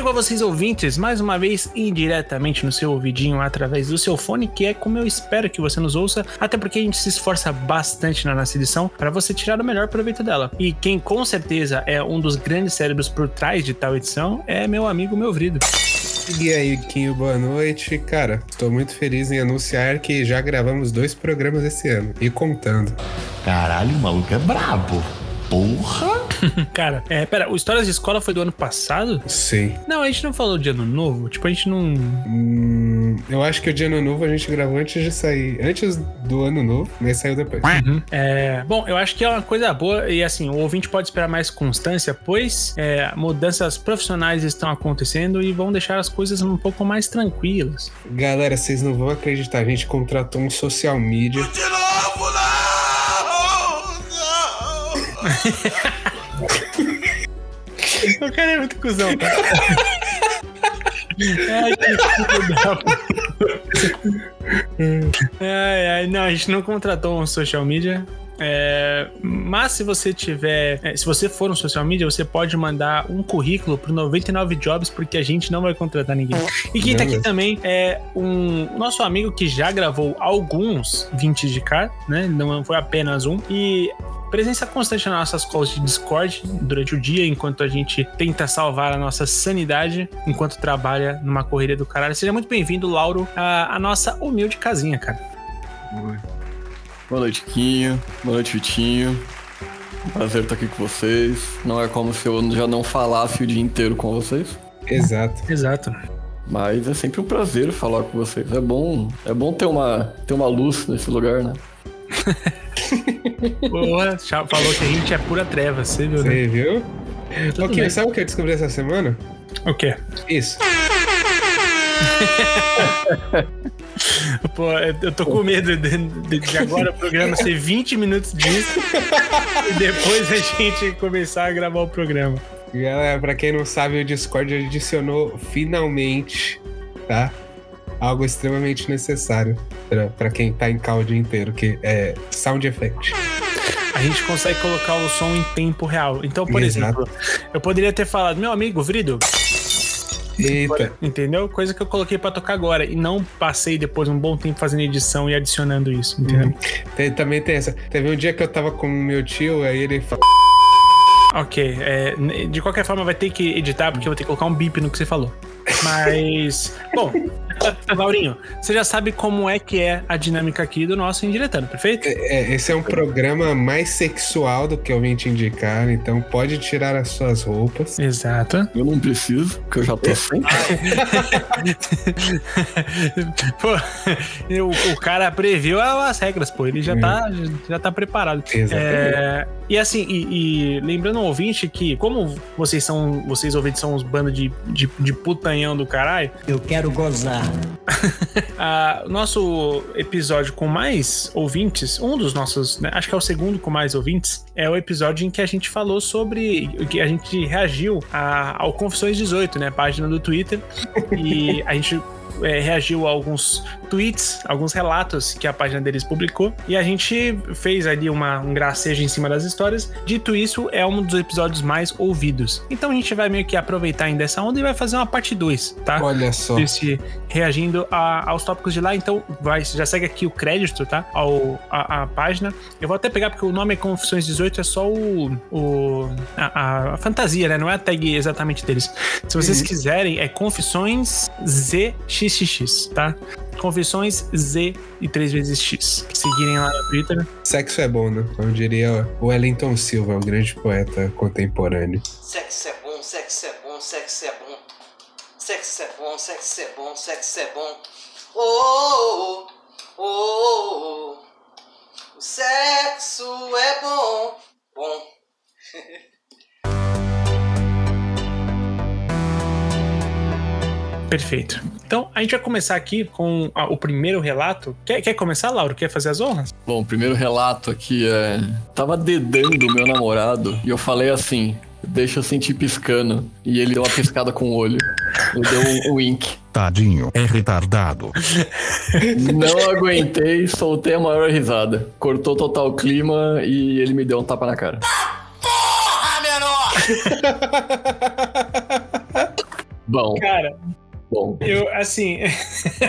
chego a vocês ouvintes mais uma vez indiretamente no seu ouvidinho através do seu fone, que é como eu espero que você nos ouça, até porque a gente se esforça bastante na nossa edição para você tirar o melhor proveito dela. E quem com certeza é um dos grandes cérebros por trás de tal edição é meu amigo Melvrido. E aí, Quinho, boa noite. Cara, estou muito feliz em anunciar que já gravamos dois programas esse ano. E contando. Caralho, o maluco é brabo. Porra! Cara, é, pera, o Histórias de Escola foi do ano passado? Sim. Não, a gente não falou de ano novo. Tipo, a gente não. Hum, eu acho que o de ano novo a gente gravou antes de sair. Antes do ano novo, mas saiu depois. Uhum. É, bom, eu acho que é uma coisa boa e assim, o ouvinte pode esperar mais constância, pois é, mudanças profissionais estão acontecendo e vão deixar as coisas um pouco mais tranquilas. Galera, vocês não vão acreditar, a gente contratou um social media. De novo, não! O cara é muito cuzão. Ai, que. Ai, ai, não, a gente não contratou um social media. É, mas se você tiver, é, se você for um social media, você pode mandar um currículo pro 99 Jobs, porque a gente não vai contratar ninguém. E quem tá aqui também é um nosso amigo que já gravou alguns 20 de cá, né? Não foi apenas um. E presença constante nas nossas calls de Discord durante o dia, enquanto a gente tenta salvar a nossa sanidade, enquanto trabalha numa correria do caralho. Seja muito bem-vindo, Lauro, à, à nossa humilde casinha, cara. Boa noite, Quinho. Boa noite, Vitinho. Prazer estar aqui com vocês. Não é como se eu já não falasse o dia inteiro com vocês. Exato. Exato. Mas é sempre um prazer falar com vocês. É bom, é bom ter uma, ter uma luz nesse lugar, né? Já falou que a gente é pura treva, você viu, né? Você viu? Tudo Ok, bem. sabe o que eu descobri essa semana? O quê? Isso. Pô, eu tô com medo de, de- de agora o programa ser 20 minutos disso e depois a gente começar a gravar o programa. Galera, pra quem não sabe, o Discord adicionou finalmente, tá? Algo extremamente necessário pra, pra quem tá em call o dia inteiro, que é sound effect. A gente consegue colocar o som em tempo real. Então, por Exato. exemplo, eu poderia ter falado, meu amigo Vrido, Eita, entendeu? Coisa que eu coloquei pra tocar agora e não passei depois um bom tempo fazendo edição e adicionando isso, entendeu? tem- também tem essa. Teve um dia que eu tava com meu tio, aí ele falou. Ok, é, de qualquer forma vai ter que editar porque eu vou ter que colocar um bip no que você falou. Mas, bom, Laurinho, você já sabe como é que é a dinâmica aqui do nosso Indiretando, perfeito? É, esse é um programa mais sexual do que eu vim te indicar, então pode tirar as suas roupas. Exato. Eu não preciso, porque eu já tô sem. pô, o, o cara previu as regras, pô, ele já, tá, já tá preparado. Exatamente. É, e assim, e, e lembrando ao ouvinte que, como vocês são, vocês ouvintes são uns bandos de, de, de putanhão do caralho, Eu quero gozar. Ah, nosso episódio com mais ouvintes, um dos nossos, né, acho que é o segundo com mais ouvintes, é o episódio em que a gente falou sobre, que a gente reagiu a- ao Confissões 18, né, página do Twitter, e a gente é, reagiu a alguns tweets, alguns relatos que a página deles publicou, e a gente fez ali uma, um gracejo em cima das histórias. Dito isso, é um dos episódios mais ouvidos. Então a gente vai meio que aproveitar ainda essa onda e vai fazer uma parte 2, tá? Olha só. desse reagindo a- aos tópicos de lá. Então, vai, já segue aqui o crédito, tá? Ao, a, a página. Eu vou até pegar porque o nome é Confissões 18, é só o, o a, a fantasia, né? Não é a tag exatamente deles. Se vocês quiserem, é Confissões ZXXX, tá? Confissões Z e 3 vezes X. Seguirem lá no Twitter. Sexo é bom, né? Como diria o Wellington Silva, o grande poeta contemporâneo. Sexo é bom, sexo é bom, sexo é bom. Sexo é bom, sexo é bom, sexo é bom. Oh, oh, oh, oh. O sexo é bom. Bom. Perfeito. Então, a gente vai começar aqui com a- o primeiro relato. Quer, quer começar, Lauro? Quer fazer as honras? Bom, o primeiro relato aqui é. Tava dedando o meu namorado e eu falei assim: deixa eu sentir piscando. E ele deu uma piscada com o olho. Ele deu um wink. Tadinho, é retardado. Não aguentei, soltei a maior risada. Cortou total o clima e ele me deu um tapa na cara. Bom, Cara, bom. eu, assim.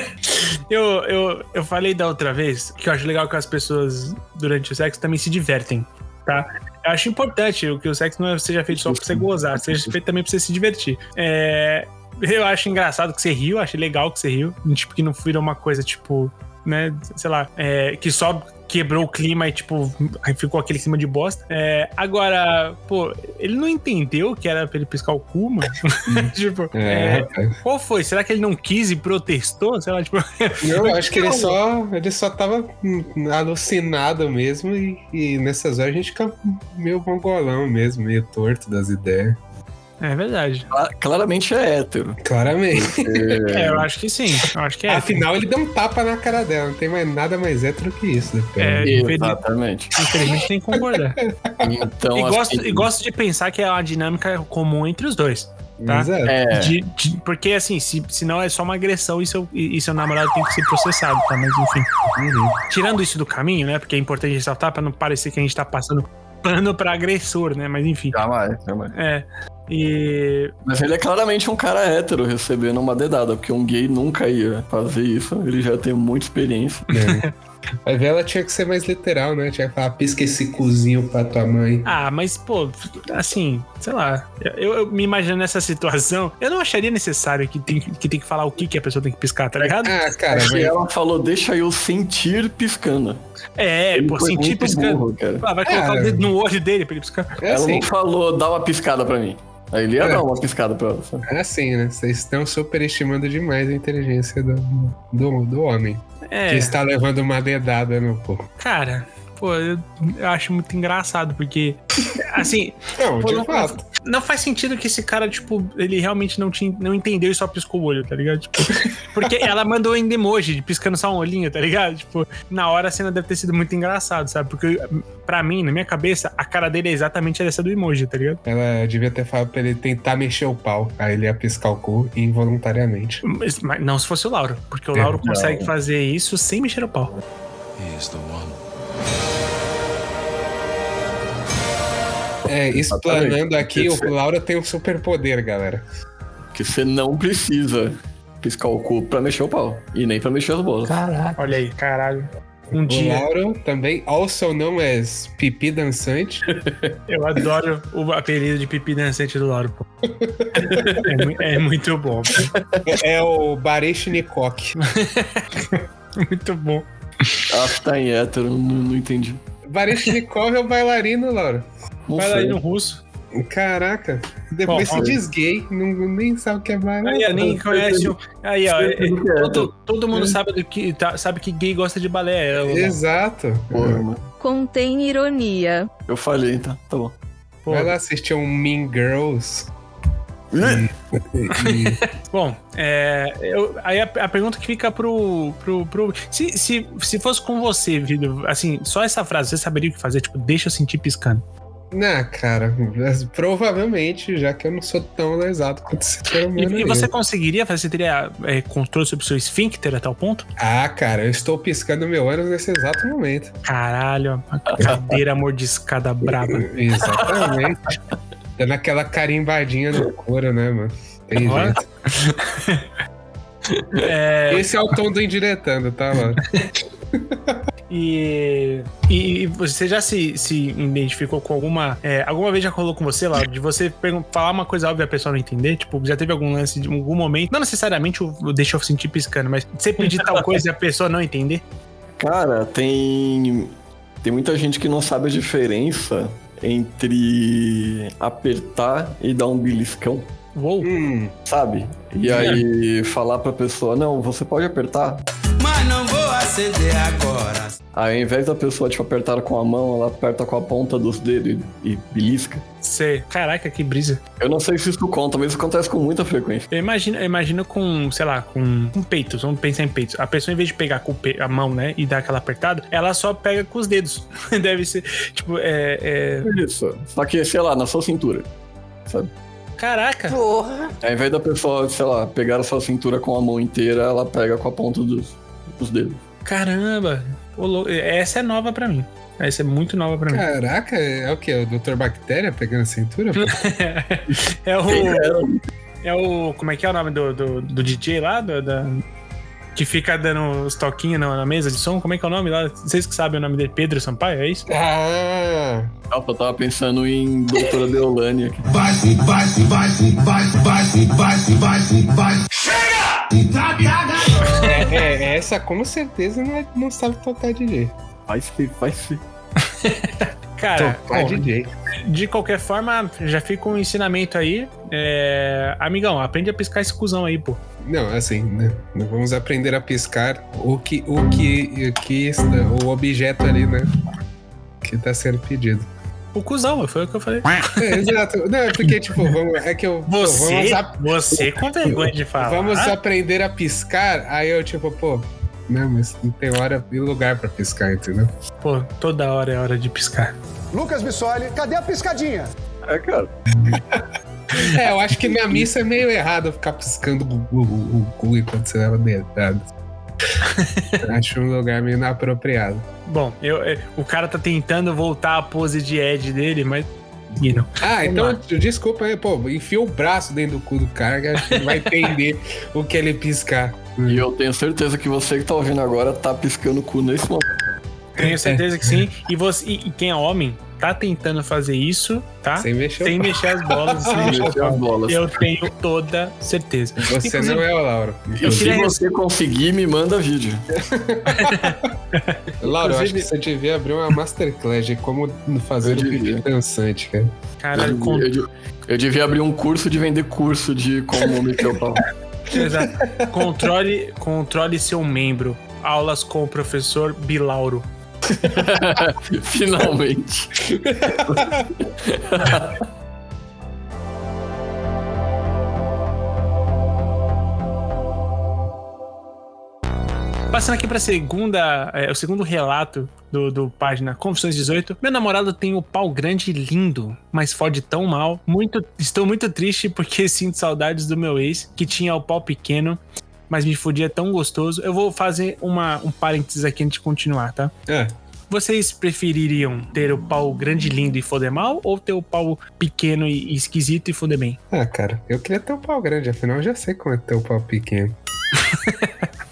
eu, eu, eu falei da outra vez que eu acho legal que as pessoas, durante o sexo, também se divertem, tá? Eu acho importante que o sexo não seja feito só pra você gozar, seja feito também pra você se divertir. É, eu acho engraçado que você riu, acho legal que você riu. Tipo, que não virou uma coisa, tipo, né, sei lá, é, que só quebrou o clima e, tipo, ficou aquele clima de bosta. É, agora, pô, ele não entendeu que era pra ele piscar o cu, mano. tipo, É, é, qual foi? Será que ele não quis e protestou? Sei lá, tipo. Não, eu acho que ele só, ele só tava hum, alucinado mesmo e, e nessas horas a gente fica meio mongolão mesmo, meio torto das ideias. É verdade. Cla- Claramente é hétero. Claramente. É, eu acho que sim. Eu acho que é. Afinal, ele deu um tapa na cara dela. Não tem mais nada mais hétero que isso. Né? É, Exatamente. infelizmente tem que concordar. Então, e, gosto, assim, e gosto de pensar que é uma dinâmica comum entre os dois. tá? É. De- de- porque, assim, se, se não é só uma agressão e seu, e, e seu namorado tem que ser processado, tá? Mas, enfim. Uhum. Tirando isso do caminho, né? Porque é importante ressaltar pra não parecer que a gente tá passando pano pra agressor, né? Mas, enfim. jamais, jamais. É. E. Mas ele é claramente um cara hétero recebendo uma dedada, porque um gay nunca ia fazer isso. Ele já tem muita experiência. É. Ver, ela tinha que ser mais literal, né? Tinha que falar, pisca esse cozinho pra tua mãe. Ah, mas, pô, assim, sei lá. Eu, eu me imagino nessa situação. Eu não acharia necessário que tem que, tem que falar o que, que a pessoa tem que piscar, tá ligado? Ah, cara, mas... ela falou, deixa eu sentir piscando. É, Ele pô, sentir piscando. burro, cara. Ah, vai colocar Cara. o dedo no olho dele pra ele piscar. é ela assim, não falou, dá uma piscada pra mim. Aí ele ia É. dar uma piscada pra sabe? é assim, né? Vocês estão superestimando demais a inteligência do, do, do homem. Que É, está levando uma dedada no pô. cara, pô, eu, eu acho muito engraçado, porque, assim, Não, Pô, de não, fato. Não faz sentido que esse cara, tipo, ele realmente não, tinha, não entendeu e só piscou o olho, tá ligado? Tipo, porque ela mandou em emoji, de piscando só um olhinho, tá ligado? Tipo, na hora a cena deve ter sido muito engraçado, sabe? Porque, pra mim, na minha cabeça, a cara dele é exatamente essa do emoji, tá ligado? Ela devia ter falado pra ele tentar mexer o pau. Aí ele ia piscar o cu involuntariamente. Mas, mas não se fosse o Lauro, porque o É, Lauro não. consegue fazer isso sem mexer o pau. He is the one. É, explanando aqui, o Laura tem um superpoder, galera. Que você não precisa piscar o cu pra mexer o pau. E nem pra mexer as bolas. Caraca. Olha aí, caralho. Um O dia. Lauro também, also known as pipi dançante. Eu adoro o apelido de pipi dançante do Lauro, pô. É, é muito bom, pô. é o Bareshnikok. Muito bom. Ah, tá em hétero, não, não entendi. Bareshnikov é o bailarino, Laura. Não lá sei. russo. Caraca, depois Bom, se diz gay, não, nem sabe o que é bailarino. Aí, nem conhece o. Aí, ó. é- é- é, todo, todo mundo sabe, do que, tá- sabe que gay gosta de balé. É, Exato. Porra. Contém ironia. Eu falhei, tá? Tá bom. pô. Vai lá assistir um Mean Girls. Bom, é, eu- aí a, a pergunta que fica pro. pro, pro se, se, se fosse com você, Vitor, assim, só essa frase, você saberia o que fazer? Tipo, deixa eu sentir piscando. Não, cara, provavelmente, já que eu não sou tão lesado quanto esse ser E, humano. e você conseguiria fazer? Você teria é, controle sobre o seu esfíncter a tal ponto? Ah, cara, eu estou piscando meu ânus nesse exato momento. Caralho, a cadeira mordiscada braba. Exatamente. Dando aquela carimbadinha no couro, né, mano? Tem Ó. jeito. É, Esse é o tom do indiretando, tá, mano? E, e, e você já se, se identificou com alguma. é, alguma vez já rolou com você, Lauro, de você falar uma coisa óbvia e a pessoa não entender? Tipo, já teve algum lance de algum momento? Não necessariamente o o deixa eu sentir piscando, mas você pedir tal coisa e a pessoa não entender? Cara, tem. Tem muita gente que não sabe a diferença entre apertar e dar um beliscão, Uou! Hum, sabe? E aí falar pra pessoa, não, você pode apertar. Mas não vou acender agora. Aí ao invés da pessoa tipo, apertar com a mão, ela aperta com a ponta dos dedos e, e belisca. Você. Caraca, que brisa. Eu não sei se isso conta, mas isso acontece com muita frequência. Eu imagino, eu imagino com, sei lá, com, com peitos. Vamos pensar em peitos. A pessoa, em vez de pegar com a mão, né, e dar aquela apertada, ela só pega com os dedos. Deve ser, tipo, é. é... Isso. Só que, sei lá, na sua cintura. Sabe? Caraca! Porra. Ao invés da pessoa, sei lá, pegar a sua cintura com a mão inteira, ela pega com a ponta dos, dos dedos. Caramba! Essa é nova pra mim. Essa é muito nova pra mim. caraca, é o quê? O Dr. Bactéria pegando a cintura? é o. É o. Como é que é o nome do, do, do DJ lá? Do, da, que fica dando os toquinhos na, na mesa de som? Como é que é o nome lá? Vocês que sabem o nome dele? Pedro Sampaio, é isso? Ah, Nossa, eu tava pensando em Doutora Deolane aqui. É, é, essa com certeza não, é- não sabe tocar DJ. Vai ser, vai ser. Cara, Tocar bom, DJ. de qualquer forma, já fica um ensinamento aí. É... Amigão, aprende a piscar esse cuzão aí, pô. Não, assim, né? Vamos aprender a piscar o que, o que, o que está, o objeto ali, né? Que tá sendo pedido. O cuzão, foi o que eu falei. É, exato. Não, é porque, tipo, vamos, é que eu. pô, Você, vamos, a- você com vergonha de falar. vamos aprender a piscar. Aí eu, tipo, pô. Não, mas não tem hora e lugar pra piscar, entendeu? Pô, toda hora é hora de piscar. Lucas Bissoli, cadê a piscadinha? É, cara. É, eu acho que na missa é meio errado ficar piscando o cu enquanto você leva deitado. acho um lugar meio inapropriado. Bom, eu, é, o cara tá tentando voltar à pose de Ed dele, mas. Não. Ah, Vamos então, lá. desculpa aí, pô, enfia o braço dentro do cu do cara que acho que ele vai entender o que ele piscar. E eu tenho certeza que você que tá ouvindo agora tá piscando o cu nesse momento. Tenho certeza que sim. E, você, e, e quem é homem tá tentando fazer isso, tá? Sem mexer Sem mexer as bolas. sem mexer Mexer as bolas. Eu tenho toda certeza. Você Inclusive, não é o Lauro. Eu Se queria você conseguir, me manda vídeo. Lauro, eu acho Inclusive- que você devia abrir uma masterclass de como fazer Eu o devia. dançante, cara. Caralho, com... Eu, de- eu devia abrir um curso de vender curso de como meter o pau. Exato. controle, controle seu membro. Aulas com o professor Bilauro. Finalmente. Passando aqui pra segunda, é, o segundo relato do, do página Confissões 18. Meu namorado tem o pau grande lindo, mas fode tão mal. Muito, estou muito triste porque sinto saudades do meu ex, que tinha o pau pequeno, mas me fodia tão gostoso. Eu vou fazer uma, um parênteses aqui antes de continuar, tá? É. Vocês prefeririam ter o pau grande, lindo e foder mal? Ou ter o pau pequeno e, esquisito e foder bem? Ah, cara, eu queria ter um pau grande, afinal eu já sei como é ter um pau pequeno.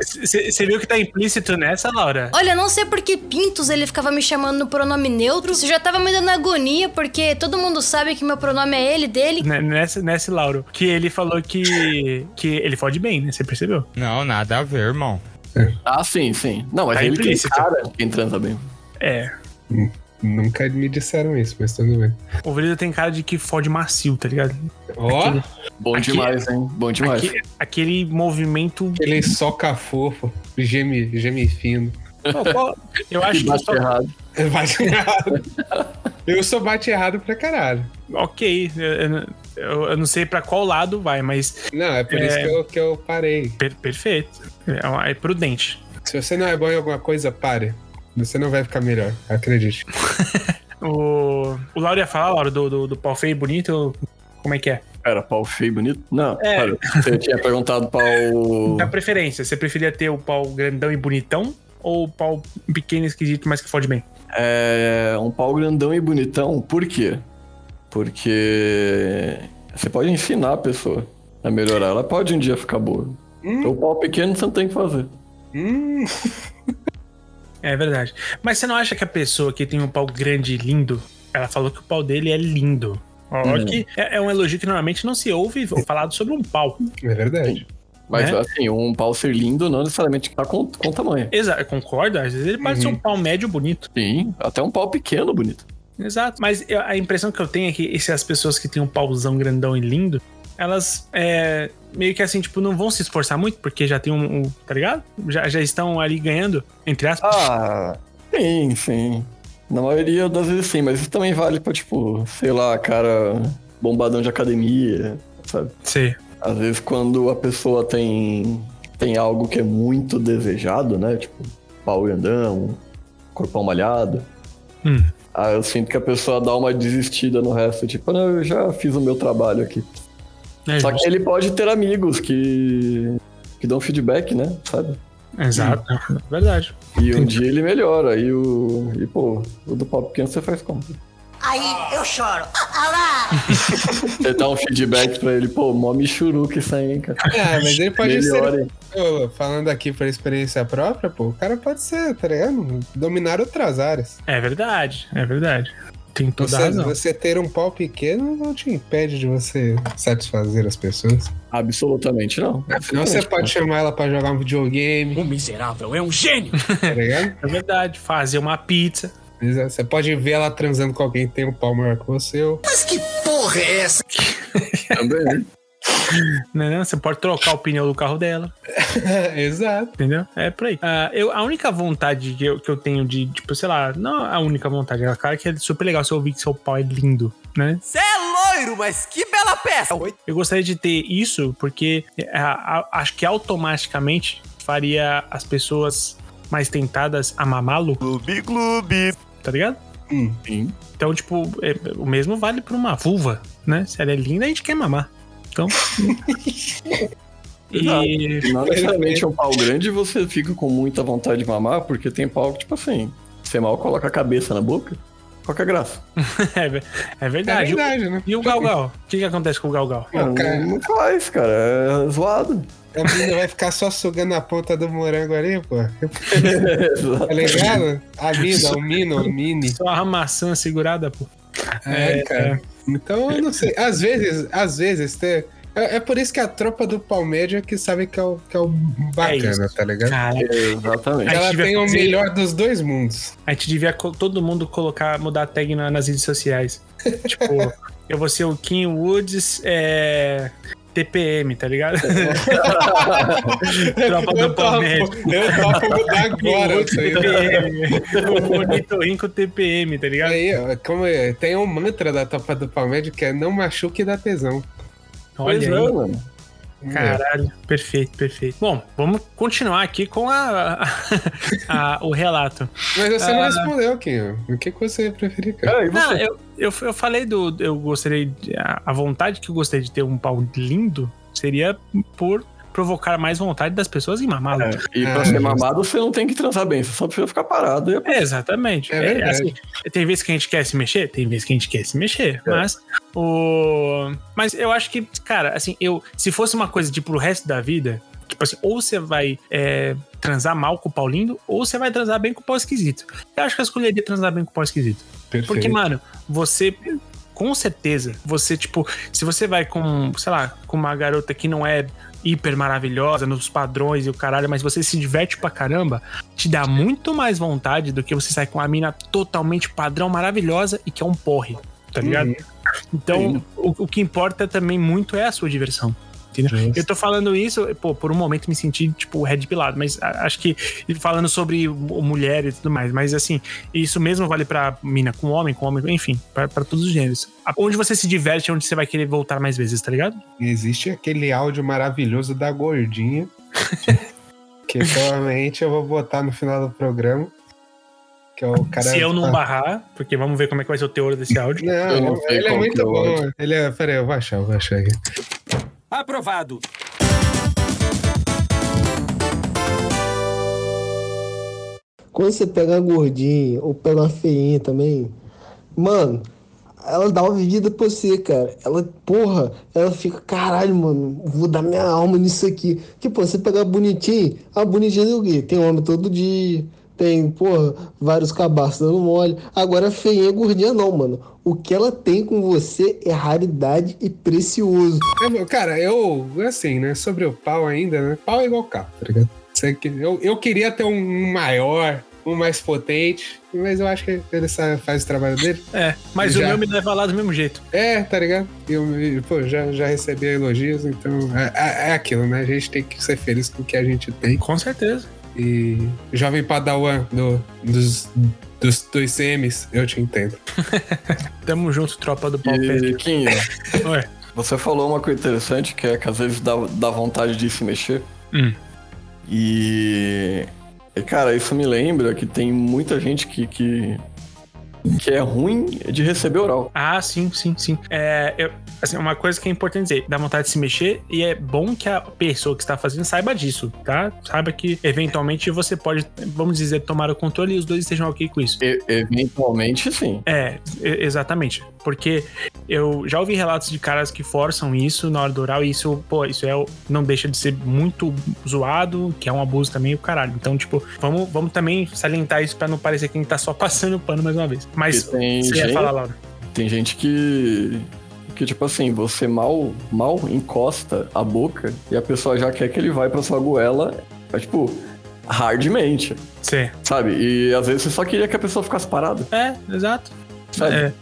Você viu que tá implícito nessa, Laura? Olha, não sei por que Pintos ele ficava me chamando no pronome neutro. Isso já tava me dando agonia, porque todo mundo sabe que meu pronome é ele, dele. Né, Nessa, nesse Lauro. Que ele falou que, que ele fode bem, né? Você percebeu? Não, nada a ver, irmão. Ah, sim, sim. Não, mas Tá ele tem implícito. cara de quem transa bem. É. Nunca me disseram isso, mas tudo bem. O Vrida tem cara de que fode macio, tá ligado? Ó, Bom Aqui- demais, hein? Bom demais. Aque- aquele movimento. ele soca fofo, geme, geme fino. Eu acho Que que. bate só- errado. Bate errado. Eu sou bate errado pra caralho. Ok. Eu, eu- eu- não sei pra qual lado vai, mas. Não, é por É. isso que eu, que eu parei. per- perfeito. É, é prudente. Se você não é bom em alguma coisa, pare. Você não vai ficar melhor, acredite. O, o Lauro ia falar, Lauro, do, do, do pau feio e bonito. Como é que é? Era pau feio e bonito? Não, É. cara, você tinha perguntado pau. Da preferência, você preferia ter o pau grandão e bonitão? Ou o pau pequeno e esquisito, mas que fode bem? É um pau grandão e bonitão. Por quê? Porque você pode ensinar a pessoa a melhorar. Ela pode um dia ficar boa. O pau pequeno você não tem que fazer. Hum, É verdade. Mas você não acha que a pessoa que tem um pau grande e lindo, ela falou que o pau dele é lindo? Ó, Uhum. que é, é um elogio que normalmente não se ouve falado sobre um pau. é verdade. Mas Né? assim, um pau ser lindo não necessariamente tá com, com tamanho. Exato, concordo. Às vezes ele ser um pau médio bonito. Sim, até um pau pequeno bonito. Exato. Mas a impressão que eu tenho é que essas pessoas que têm um pauzão grandão e lindo, elas é, meio que assim, tipo, não vão se esforçar muito, porque já tem um. um- tá ligado? Já, já estão ali ganhando, entre aspas. Ah, sim, sim. Na maioria das vezes sim, mas isso também vale pra, tipo, sei lá, cara bombadão de academia, sabe? Sei. Às vezes quando a pessoa tem, tem algo que é muito desejado, né? Tipo, pau grandão, corpão malhado. Hum. Aí eu sinto que a pessoa dá uma desistida no resto, tipo, não, eu já fiz o meu trabalho aqui. É Só que ele pode ter amigos que, que dão feedback, né? Sabe? Exato. Verdade. E um dia ele melhora. E o. E, pô, o do pau pequeno você faz como? Aí eu choro. Ah lá, Você dá um feedback pra ele, pô, mó michuruca isso aí, hein, cara. É, mas ele pode Melhore. ser. Ô, falando aqui por experiência própria, pô, o cara pode ser, tá ligado? Dominar outras áreas. É verdade, é verdade. Tem toda a Você, razão. você ter um pau pequeno não te impede de você satisfazer as pessoas. Absolutamente não. Afinal, você pode chamar ela pra jogar um videogame, O miserável é um gênio. tá ligado? É verdade. Fazer uma pizza. Você pode ver ela transando com alguém que tem um pau maior que você. Mas que porra é essa? Também. Né, não? Você pode trocar o pneu do carro dela. Exato. Entendeu? É por aí. Ah, eu, a única vontade que eu, que eu tenho de, tipo, sei lá, não a única vontade, é claro que é super legal se eu ouvir que seu pau é lindo, né? Cê é loiro, mas que bela peça. Eu gostaria de ter isso porque ah, acho que automaticamente faria as pessoas mais tentadas a mamá-lo, Clube, clube. tá ligado? Hum. Sim. Então, tipo, é, o mesmo vale pra uma vulva, né? Se ela é linda, a gente quer mamar. Então. e. E não necessariamente é um pau grande você fica com muita vontade de mamar, porque tem pau que, tipo assim, você mal coloca a cabeça na boca, qual que é a graça? É, é É verdade. verdade, né? E o Galgal? O que, que acontece com o Galgal? Não, cara, Não faz, cara, é zoado. a menina vai ficar só sugando a ponta do morango ali, pô. Tá ligado? A mina, o mino, o mini. Só a maçã segurada, pô. É, cara. Então, eu não sei. Às vezes, às vezes, tem... É, é por isso que a tropa do Palmédia que sabe que é o, que é o bacana, isso. tá ligado? Cara, Exatamente. A gente Ela tem o melhor dos dois mundos. a gente devia todo mundo colocar, mudar a tag na- nas redes sociais. tipo, eu vou ser o Kim Woods é, TPM, tá ligado? Tropa do Eu topo, Palmeiras. eu topo mudar agora. TPM. o ornitorrinco TPM, tá ligado? Aí, ó, como é, tem um mantra da tropa do Palmédia que é não machuque e dá tesão. Olha Pois aí. é, mano. Caralho, perfeito, perfeito. Bom, vamos continuar aqui com a, a- o relato. Mas você não Ah. respondeu, Kim. O que, que você preferir, cara? Não, eu, eu, eu falei do. Eu gostaria. De, a, a vontade que eu gostaria de ter um pau lindo seria por provocar mais vontade das pessoas em mamá-lo. É, e pra Ah, ser mamado, você não tem que transar bem, você só precisa ficar parado. E... É, exatamente. É verdade. assim, tem vezes que a gente quer se mexer, tem vezes que a gente quer se mexer, mas o mas eu acho que, cara, assim, eu se fosse uma coisa tipo pro resto da vida, tipo assim, ou você vai é, transar mal com o pau lindo, ou você vai transar bem com o pau esquisito. Eu acho que eu escolheria transar bem com o pau esquisito. Perfeito. Porque, mano, você. Com certeza, você, tipo, se você vai com, sei lá, com uma garota que não é hiper maravilhosa nos padrões e o caralho, mas você se diverte pra caramba, te dá muito mais vontade do que você sair com uma mina totalmente padrão, maravilhosa e que é um porre, tá ligado? Uhum. Então, o, o que importa também muito é a sua diversão. Entendeu? Justo. Eu tô falando isso, pô, por um momento me senti, tipo, red pilado, mas acho que falando sobre mulher e tudo mais, mas assim, isso mesmo vale pra mina com homem, com homem, enfim, pra, pra todos os gêneros. Onde você se diverte é onde você vai querer voltar mais vezes, tá ligado? Existe aquele áudio maravilhoso da gordinha. que provavelmente eu vou botar no final do programa. Que é o cara. se eu não Ah, barrar, porque vamos ver como é que vai ser o teor desse áudio. Não, Eu não ele é muito é bom. áudio. Ele é. Peraí, eu vou achar, eu vou achar aqui. Aprovado. Quando você pega uma gordinha ou pega uma feinha também, mano, ela dá uma vivida pra você, cara. Ela, porra, ela fica, caralho, mano, vou dar minha alma nisso aqui. Que, pô, você pegar bonitinho, a bonitinha é o quê? Tem homem todo dia, tem, porra, vários cabaços dando mole. Agora, feinha, gordinha não, mano. O que ela tem com você é raridade e precioso. É, Cara, eu, assim, né? Sobre o pau ainda, né? Pau é igual carro, tá ligado? Eu, eu queria ter um maior, um mais potente, mas eu acho que ele faz o trabalho dele. É, mas Já. o meu me leva lá do mesmo jeito. É, tá ligado? E Eu, pô, já, já recebi elogios, então é, é- é aquilo, né? A gente tem que ser feliz com o que a gente tem. Com certeza. E jovem padawan do, dos, dos dois CMs, eu te entendo. Tamo junto, tropa do pau E, Ué. você falou uma coisa interessante, que é que às vezes dá, dá vontade de se mexer. Hum. E, e, cara, isso me lembra que tem muita gente que, que que é ruim de receber oral. Ah, sim, sim, sim. É, eu- assim, uma coisa que é importante dizer, dá vontade de se mexer e é bom que a pessoa que está fazendo saiba disso, tá? Saiba que eventualmente você pode, vamos dizer, tomar o controle e os dois estejam ok com isso. E- eventualmente, sim. É, exatamente. Porque eu já ouvi relatos de caras que forçam isso na hora do oral e isso, pô, isso é, não deixa de ser muito zoado, que é um abuso também, o caralho. Então, tipo, vamos, vamos também salientar isso pra não parecer que a gente tá só passando pano mais uma vez. Mas Porque tem você ia gente- falar, Laura. Tem gente que. Que, tipo assim, você mal, mal encosta a boca e a pessoa já quer que ele vai pra sua goela, é, tipo, hardmente, Sim. sabe? E às vezes você só queria que a pessoa ficasse parada, É, exato. sabe? É.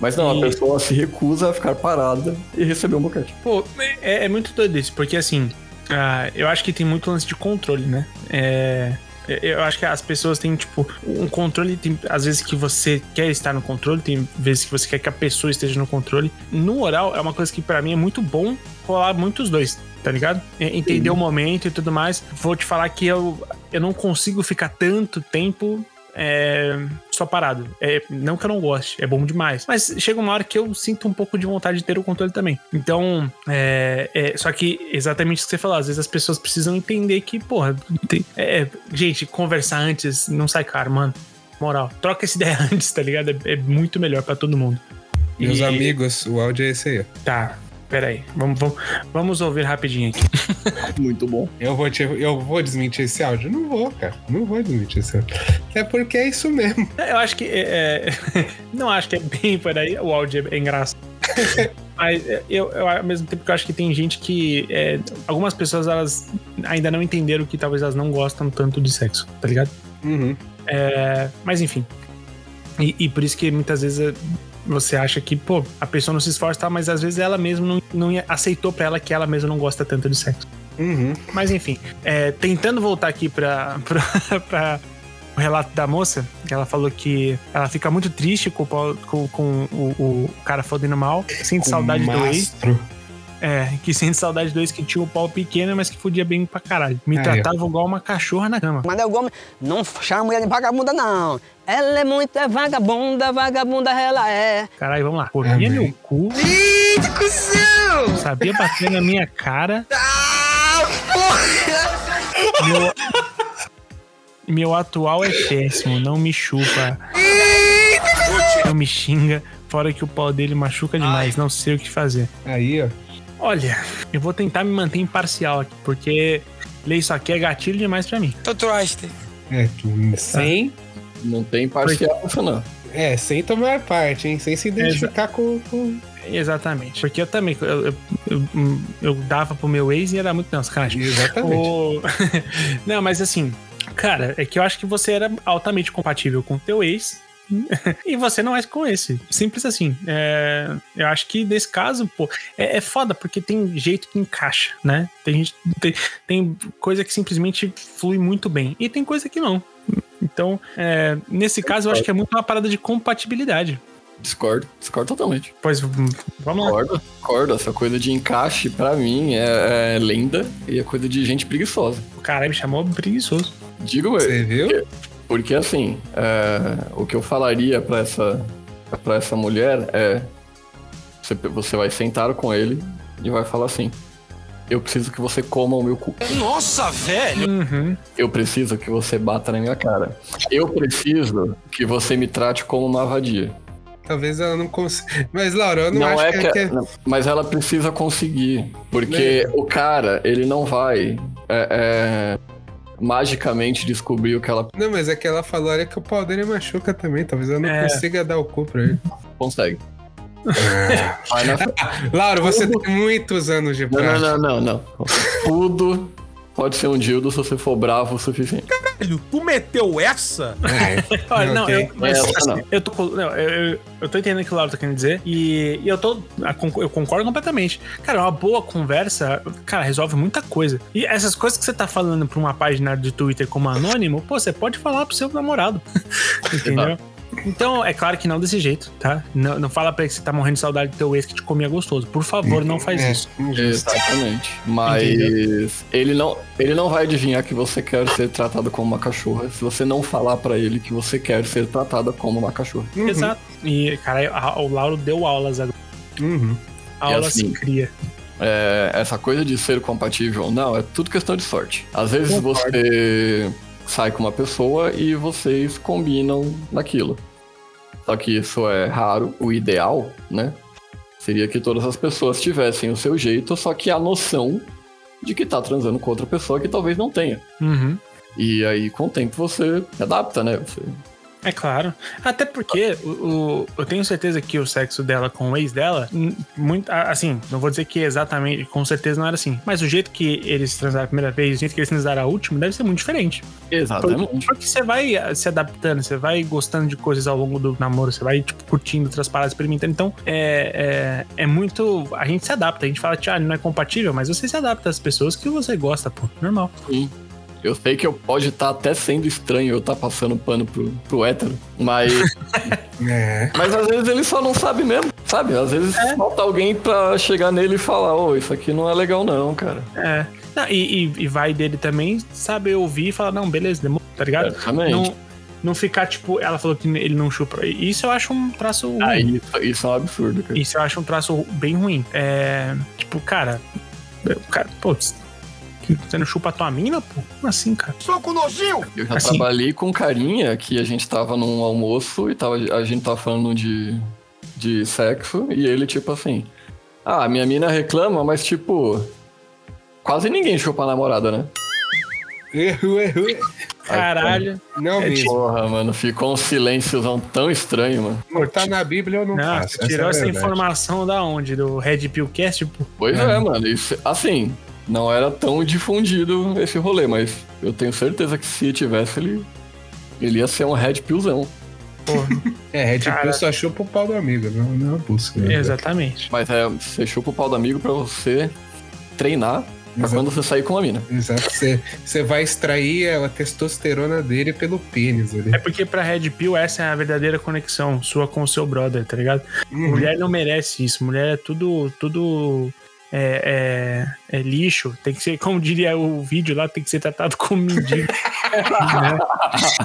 Mas não, E- a pessoa se recusa a ficar parada e receber um boquete. Pô, é, é muito doido isso, porque assim, ah, eu acho que tem muito lance de controle, né? É, eu acho que as pessoas têm, tipo, um controle, tem às vezes que você quer estar no controle, tem vezes que você quer que a pessoa esteja no controle. No oral, é uma coisa que pra mim é muito bom rolar muito os dois, tá ligado? Entender o momento e tudo mais. Vou te falar que eu, eu não consigo ficar tanto tempo é, só parado. É, não que eu não goste, é bom demais. Mas chega uma hora que eu sinto um pouco de vontade de ter o controle também. Então, é, é, só que exatamente o que você falou, às vezes as pessoas precisam entender que, porra, tem- é, gente, conversar antes não sai caro, mano. Moral, troca essa ideia antes, tá ligado? É, é muito melhor pra todo mundo. Meus E- amigos, o áudio é esse aí. ó. Tá, peraí. Vamos, vamos, vamos ouvir rapidinho aqui. Muito bom. Eu vou, te, eu vou desmentir esse áudio? Não vou, cara. Não vou desmentir esse áudio. É porque é isso mesmo. Eu acho que. é, é, não acho que é bem por aí. O áudio é engraçado. Mas é, eu, eu, ao mesmo tempo que eu acho que tem gente que. é, algumas pessoas elas ainda não entenderam que talvez elas não gostam tanto de sexo, tá ligado? Uhum. É, mas enfim. E, e por isso que muitas vezes é, você acha que, pô, a pessoa não se esforça, tá, mas às vezes ela mesma não, não aceitou pra ela que ela mesma não gosta tanto de sexo. Uhum. Mas enfim, é, tentando voltar aqui pra, pra, pra o relato da moça, ela falou que ela fica muito triste com, com, com o, o cara fodendo mal, sente Com saudade do ex. É, que sente saudade do ex que tinha o pau pequeno, mas que fodia bem pra caralho. Me tratava igual uma cachorra na cama. Manel Gomes não chama a mulher de vagabunda, não. Ela é muito é vagabunda, vagabunda ela é. Caralho, vamos lá. Corria Amém. meu cu. Sabia bater na minha cara. Meu, meu atual é péssimo, não me chupa. Não me xinga, fora que o pau dele machuca demais, não sei o que fazer. Aí, ó. Olha, eu vou tentar me manter imparcial aqui, porque ler isso aqui é gatilho demais pra mim. Tô triste. É, tu- sem. Não tem parcial isso, não. É, sem tomar parte, hein? Sem se identificar com. com... Exatamente. Porque eu também, eu, eu, eu, eu dava pro meu ex e era muito, não, sacanagem. Exatamente. O- não, mas assim, cara, é que eu acho que você era altamente compatível com o teu ex. e você não é com esse. Simples assim. É, eu acho que nesse caso, pô, é, é foda, porque tem jeito que encaixa, né? Tem, gente, tem, tem coisa que simplesmente flui muito bem. E tem coisa que não. Então, é, nesse caso, eu acho que é muito uma parada de compatibilidade. Discordo, discordo totalmente. Pois vamos lá. Concordo, concordo. Essa coisa de encaixe, pra mim, é, é lenda e é coisa de gente preguiçosa. O cara me chamou preguiçoso. Digo Você eu. viu? Porque assim, é, o que eu falaria pra essa, pra essa mulher é: você, você vai sentar com ele e vai falar assim. Eu preciso que você coma o meu cu. Nossa, velho. Uhum. Eu preciso que você bata na minha cara. Eu preciso que você me trate como uma vadia. Talvez ela não consiga. Mas, Laura, eu não, Não, acho é que, que, é que é- não, mas ela precisa conseguir, porque o cara ele não vai é, é, magicamente descobrir o que ela Não, mas é que ela falou, olha que o pau dele machuca também. Talvez ela não É. consiga dar o cu pra ele. consegue. Vai na... Laura, você tem muitos anos de Não, não, prática. não, não, não. Tudo pode ser um dildo se você for bravo o suficiente. Velho, tu meteu essa? É, Olha, não, eu, mas, Essa assim, não. eu tô, não, eu, eu, eu tô entendendo o que o Lauro tá querendo dizer e, e eu tô, a con- eu concordo completamente. Cara, uma boa conversa, cara, resolve muita coisa. E essas coisas que você tá falando pra uma página de Twitter como anônimo, pô, você pode falar pro seu namorado. Entendeu? Então, é claro que não desse jeito, tá? Não, não fala pra ele que você tá morrendo de saudade do teu ex que te comia gostoso. Por favor, não faz É, isso. Exatamente. Mas ele não, ele não vai adivinhar que você quer ser tratado como uma cachorra se você não falar pra ele que você quer ser tratada como uma cachorra. Exato. E, cara, a- o Lauro deu aulas agora. Uhum. Aula assim, se cria. É, essa coisa de ser compatível ou não é tudo questão de sorte. Às vezes você sai com uma pessoa e vocês combinam naquilo. Só que isso é raro. O ideal, né? Seria que todas as pessoas tivessem o seu jeito, só que a noção de que tá transando com outra pessoa que talvez não tenha. Uhum. E aí, com o tempo, você adapta, né? Você... É claro. Até porque o, o- eu tenho certeza que o sexo dela com o ex dela, muito, assim, não vou dizer que exatamente, com certeza não era assim. Mas o jeito que eles transaram a primeira vez, o jeito que eles transaram a última, deve ser muito diferente. Exatamente. Porque você vai eh, se adaptando, você vai gostando de coisas ao longo do namoro, você vai, tipo, curtindo outras paradas, experimentando. Então, é, é, é muito. A gente se adapta, a gente fala, tchau, não é compatível, mas você se adapta às pessoas que você gosta, pô. Normal. Sim. Eu sei que eu pode estar até sendo estranho eu estar passando pano pro, pro hétero, mas. É. mas às vezes ele só não sabe mesmo, sabe? Às vezes falta alguém pra chegar nele e falar: Ô, isso aqui não é legal, não, cara. É. Não, e, e- e vai dele também saber ouvir e falar, não, beleza, demorou, tá ligado? Exatamente. Não, não ficar, tipo, ela falou que ele não chupa. Isso eu acho um traço ruim. Ah, isso, isso é um absurdo, cara. Isso eu acho um traço bem ruim. É. Tipo, cara. Cara, pô, você não chupa a tua mina, pô? Como assim, cara? Soco nojinho! Eu já Assim- trabalhei com carinha que a gente tava num almoço e tava, a gente tava falando de, de sexo e ele, tipo assim. Ah, minha mina reclama, mas tipo. Quase ninguém chupa a namorada, né? Erro, erro. Caralho. Não É mesmo. Porra, mano, ficou um silênciozão tão estranho, mano. Não tá na Bíblia, eu não, Não, faço. você tirou é a essa informação da onde? Do Red Pill Cast? Tipo, Pois é, mano. Isso, assim, não era tão difundido esse rolê, mas eu tenho certeza que se tivesse, ele, ele ia ser um red pillzão. porra. É, Red Cara. Pill só chupa o pau do amigo, não, não é busca. né? Exatamente. Mas é, você chupa o pau do amigo pra você treinar pra Exato. quando você sair com a mina. Exato. Você, você vai extrair a testosterona dele pelo pênis ali. É porque pra Red Pill essa é a verdadeira conexão sua com o seu brother, tá ligado? Uhum. Mulher não merece isso. Mulher é tudo. tudo é, é- é lixo. Tem que ser, como diria o vídeo lá, tem que ser tratado como mendigo. né?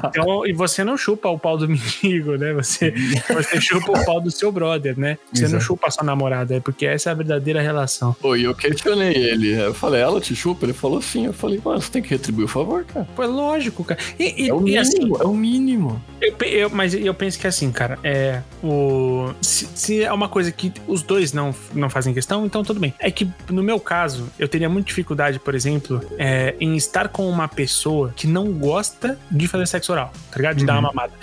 Então, e você não chupa o pau do mendigo, né? Você, você chupa o pau do seu brother, né? Você não Exato. chupa a sua namorada, é porque essa é a verdadeira relação. Pô, e eu questionei ele. Eu falei, ela te chupa? Ele falou sim. Eu falei, mano, você tem que retribuir o favor, cara. Pô, é lógico, cara. E, e- É o e mínimo, assim, é o mínimo. Eu, eu- mas eu penso que assim, cara, é o se, se é uma coisa que os dois não, não fazem questão, então tudo bem. É que no meu caso, eu teria muita dificuldade, por exemplo, é, em estar com uma pessoa que não gosta de fazer sexo oral, tá ligado? De dar uma mamada.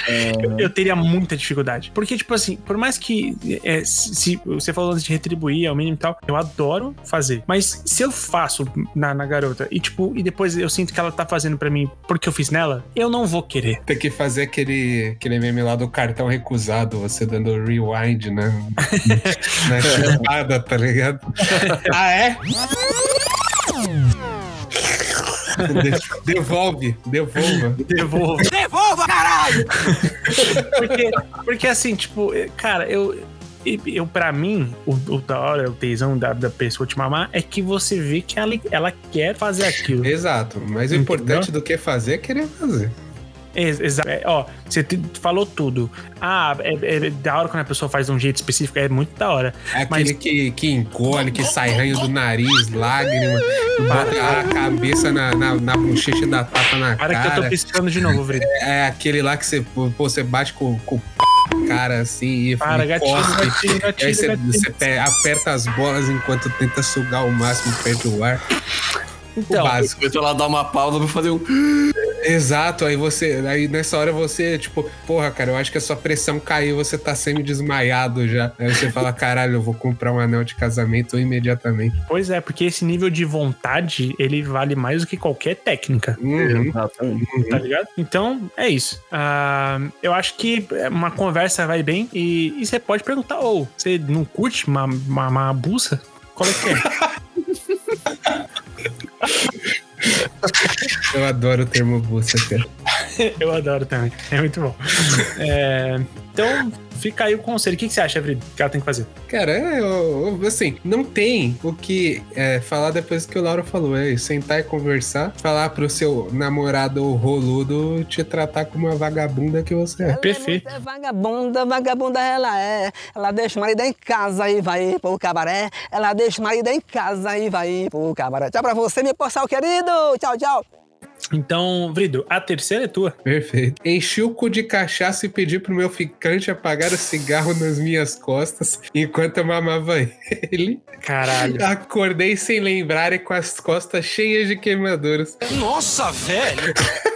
Eu, eu teria muita dificuldade. Porque, tipo assim, por mais que é, se, se você falou antes de retribuir ao mínimo e tal, eu adoro fazer. Mas se eu faço na, na garota e, tipo, e depois eu sinto que ela tá fazendo pra mim porque eu fiz nela, eu não vou querer. Tem que fazer aquele, aquele meme lá do cartão recusado, você dando rewind, né? Na chupada, tá ligado? ah, é? De- Devolve, devolva. Devolva. Devolva, caralho! Porque, porque assim, tipo, cara, eu. Eu, pra mim, o, o da hora, o tesão da, da pessoa te mamar é que você vê que ela, ela quer fazer aquilo. Exato, mas o Entendeu? importante do que fazer é querer fazer. Exato. ó, você falou tudo. Ah, é, é da hora quando a pessoa faz de um jeito específico, é muito da hora. É aquele que, que encolhe, que sai ranho do nariz, lágrima, bota a cabeça na, na, na bochecha dá tapa na Para cara. que eu tô piscando de novo, Vrida. É aquele lá que você, pô, você bate com, com cara assim e Para, gatilho, cospe. gatilho, gatilho, E aí você, você pe- aperta as bolas enquanto tenta sugar o máximo perde o ar. Então, o básico. Depois ela dá uma pausa pra fazer um. Exato, aí você. Aí nessa hora você, tipo, porra, cara, eu acho que a sua pressão caiu, você tá semi-desmaiado já. Aí você fala, caralho, eu vou comprar um anel de casamento imediatamente. Pois é, porque esse nível de vontade, ele vale mais do que qualquer técnica. Uhum. Tá ligado? Então, é isso. Ah, eu acho que uma conversa vai bem e, e você pode perguntar, ou você não curte uma, uma, uma buça? Qual é que é? Eu adoro o termo buça, cara. Eu adoro também. É muito bom. É, então, fica aí o conselho. O que, que você acha, Vrido, que ela tem que fazer? Cara, é, eu- eu- assim, não tem o que é, falar depois que o Lauro falou. É sentar e conversar, falar pro seu namorado roludo te tratar como uma vagabunda que você é. Perfeito. É vagabunda, vagabunda ela é. Ela deixa o marido em casa e vai pro cabaré. Ela deixa o marido em casa e vai pro cabaré. Tchau pra você, meu postal querido. Tchau, tchau. Então, Vrido, a terceira é tua. Perfeito. Enchi o cu de cachaça e pedi pro meu ficante apagar o cigarro nas minhas costas enquanto eu mamava ele. Caralho. Acordei sem lembrar e com as costas cheias de queimaduras. Nossa, velho!